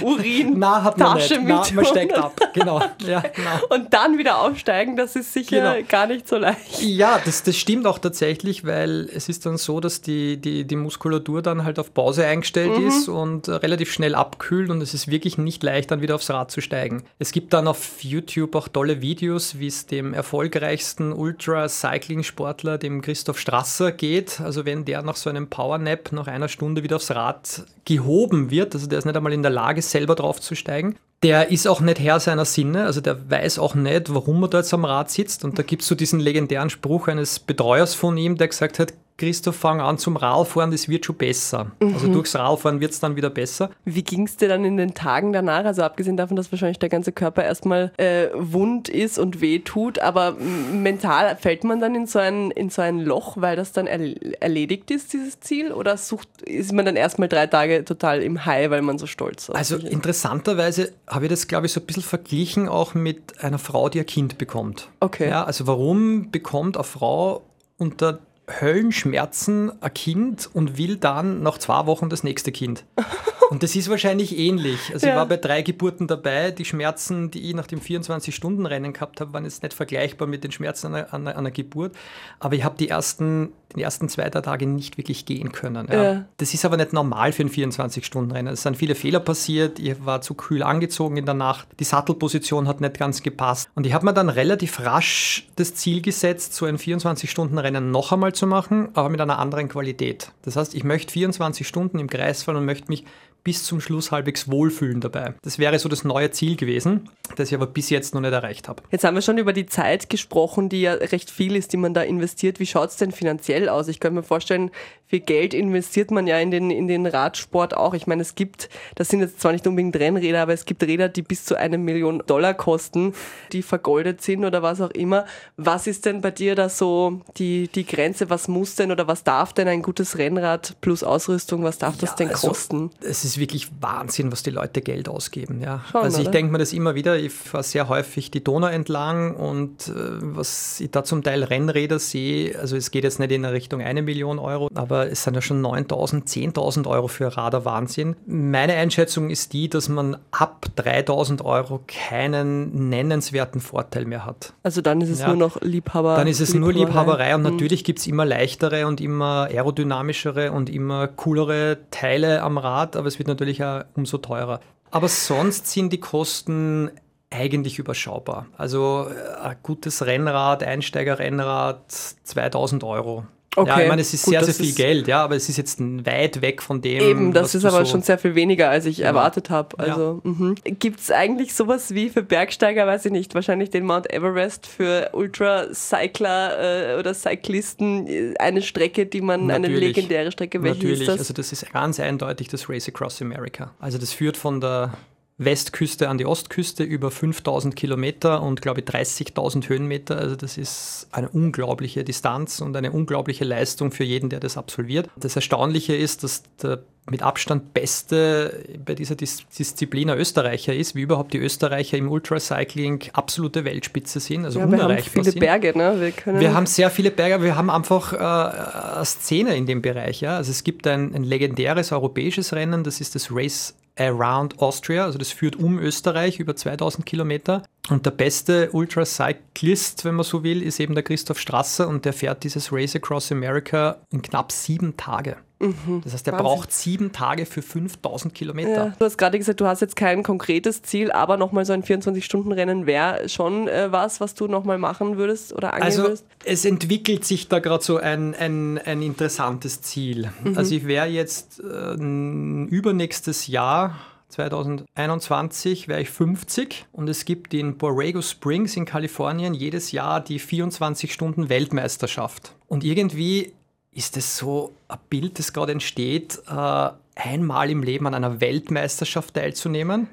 Urin-Tasche mit. Na, man steigt ab, genau. Ja, genau. Und dann wieder aufsteigen, das ist sicher genau. gar nicht so leicht. Ja, das, das stimmt auch tatsächlich, weil es ist dann so, dass die, die, die Muskulatur dann halt auf Pause eingestellt mhm. ist und relativ schnell abkühlt und es ist wirklich nicht leicht, dann wieder aufs Rad zu steigen. Es gibt dann auf YouTube auch tolle Videos, wie es dem erfolgreichsten Ultra-Cycling-Sportler, dem Christoph Strasser, geht. Also wenn der nach so einem Powernap nach einer Stunde wieder aufs Rad gehoben wird, also der ist nicht einmal in der Lage, selber draufzusteigen, der ist auch nicht Herr seiner Sinne, also der weiß auch nicht, warum er da jetzt am Rad sitzt. Und da gibt es so diesen legendären Spruch eines Betreuers von ihm, der gesagt hat, Christoph, fang an zum Radfahren, das wird schon besser. Also mhm. Also durchs Radfahren wird es dann wieder besser. Wie ging es dir dann in den Tagen danach? Also abgesehen davon, dass wahrscheinlich der ganze Körper erstmal äh, wund ist und weh tut, aber mental fällt man dann in so ein, in so ein Loch, weil das dann er erledigt ist, dieses Ziel? Oder sucht, ist man dann erstmal drei Tage total im High, weil man so stolz ist? Also interessanterweise habe ich das, glaube ich, so ein bisschen verglichen auch mit einer Frau, die ein Kind bekommt. Okay. Ja, also warum bekommt eine Frau unter Höllenschmerzen ein Kind und will dann nach zwei Wochen das nächste Kind. (laughs) Und das ist wahrscheinlich ähnlich. Also ja. ich war bei drei Geburten dabei. Die Schmerzen, die ich nach dem 24-Stunden-Rennen gehabt habe, waren jetzt nicht vergleichbar mit den Schmerzen an einer, einer Geburt. Aber ich habe die ersten, die ersten zwei, drei Tage nicht wirklich gehen können. Ja. Ja. Das ist aber nicht normal für ein 24-Stunden-Rennen. Es sind viele Fehler passiert. Ich war zu kühl angezogen in der Nacht. Die Sattelposition hat nicht ganz gepasst. Und ich habe mir dann relativ rasch das Ziel gesetzt, so ein 24-Stunden-Rennen noch einmal zu machen, aber mit einer anderen Qualität. Das heißt, ich möchte 24 Stunden im Kreis fahren und möchte mich bis zum Schluss halbwegs wohlfühlen dabei. Das wäre so das neue Ziel gewesen, das ich aber bis jetzt noch nicht erreicht habe. Jetzt haben wir schon über die Zeit gesprochen, die ja recht viel ist, die man da investiert. Wie schaut es denn finanziell aus? Ich könnte mir vorstellen, viel Geld investiert man ja in den, in den Radsport auch. Ich meine, es gibt, das sind jetzt zwar nicht unbedingt Rennräder, aber es gibt Räder, die bis zu eine Million Dollar kosten, die vergoldet sind oder was auch immer. Was ist denn bei dir da so die, die Grenze? Was muss denn oder was darf denn ein gutes Rennrad plus Ausrüstung, was darf ja, das denn also, kosten? Es ist wirklich Wahnsinn, was die Leute Geld ausgeben. Ja. Schon, also ich denke mir das immer wieder, ich fahre sehr häufig die Donau entlang und äh, was ich da zum Teil Rennräder sehe, also es geht jetzt nicht in Richtung eine Million Euro, aber es sind ja schon 9.000, 10.000 Euro für Radar Wahnsinn. Meine Einschätzung ist die, dass man ab 3.000 Euro keinen nennenswerten Vorteil mehr hat. Also dann ist es ja. nur noch Liebhaber. Dann ist es nur Liebhaberei und mhm. natürlich gibt es immer leichtere und immer aerodynamischere und immer coolere Teile am Rad, aber es wird natürlich auch umso teurer. Aber sonst sind die Kosten eigentlich überschaubar. Also äh, ein gutes Rennrad, Einsteigerrennrad, 2000 Euro. Okay, ja, ich meine, es ist gut, sehr, sehr viel Geld, ja, aber es ist jetzt weit weg von dem. Eben, das ist aber so schon sehr viel weniger, als ich ja. erwartet habe. Also, ja. Mhm. gibt es eigentlich sowas wie für Bergsteiger, weiß ich nicht, wahrscheinlich den Mount Everest für Ultracycler äh, oder Cyclisten äh, eine Strecke, die man, Natürlich. eine legendäre Strecke, welche Natürlich, ist das? also das ist ganz eindeutig das Race Across America. Also das führt von der Westküste an die Ostküste über 5000 Kilometer und glaube ich 30.000 Höhenmeter. Also das ist eine unglaubliche Distanz und eine unglaubliche Leistung für jeden, der das absolviert. Das Erstaunliche ist, dass der mit Abstand beste bei dieser Dis Disziplin ein Österreicher ist, wie überhaupt die Österreicher im Ultracycling absolute Weltspitze sind, also ja, wir haben viele sind. Berge, ne? Wir, wir, haben sehr viele Berge, wir haben einfach äh, eine Szene in dem Bereich. Ja? Also es gibt ein, ein legendäres europäisches Rennen, das ist das Race Around Austria, also das führt um Österreich über 2000 Kilometer. Und der beste Ultracyclist, wenn man so will, ist eben der Christoph Strasser und der fährt dieses Race Across America in knapp sieben Tage. Mhm. Das heißt, er braucht sieben Tage für 5000 Kilometer. Ja, du hast gerade gesagt, du hast jetzt kein konkretes Ziel, aber nochmal so ein 24-Stunden-Rennen wäre schon äh, was, was du nochmal machen würdest oder angehen also, würdest? Es entwickelt sich da gerade so ein, ein, ein interessantes Ziel. Mhm. Also ich wäre jetzt äh, übernächstes Jahr 2021 wäre ich 50 und es gibt in Borrego Springs in Kalifornien jedes Jahr die 24-Stunden-Weltmeisterschaft. Und irgendwie ist es so ein Bild, das gerade entsteht, äh, einmal im Leben an einer Weltmeisterschaft teilzunehmen,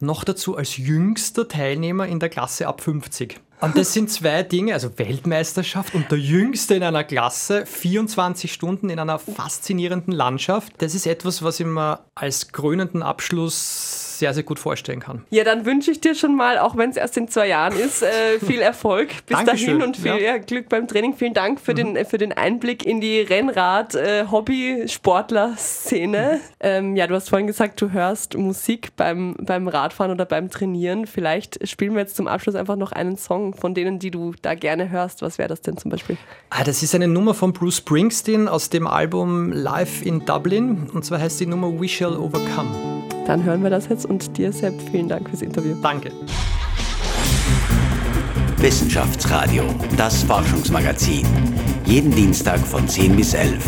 noch dazu als jüngster Teilnehmer in der Klasse ab 50. Und das sind zwei Dinge, also Weltmeisterschaft und der Jüngste in einer Klasse, 24 Stunden in einer faszinierenden Landschaft. Das ist etwas, was ich mir als krönenden Abschluss sehr, sehr gut vorstellen kann. Ja, dann wünsche ich dir schon mal, auch wenn es erst in zwei Jahren ist, äh, (laughs) viel Erfolg bis Dankeschön. dahin und viel ja. Glück beim Training. Vielen Dank für, mhm. den, für den Einblick in die Rennrad-Hobby-Sportler-Szene. Mhm. Ähm, ja, du hast vorhin gesagt, du hörst Musik beim, beim Radfahren oder beim Trainieren. Vielleicht spielen wir jetzt zum Abschluss einfach noch einen Song von denen, die du da gerne hörst. Was wäre das denn zum Beispiel? Ah, das ist eine Nummer von Bruce Springsteen aus dem Album Live in Dublin. Und zwar heißt die Nummer We Shall Overcome. Dann hören wir das jetzt und dir, Sepp, vielen Dank fürs Interview. Danke. Wissenschaftsradio, das Forschungsmagazin. Jeden Dienstag von 10 bis 11.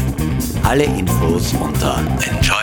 Alle Infos unter enjoy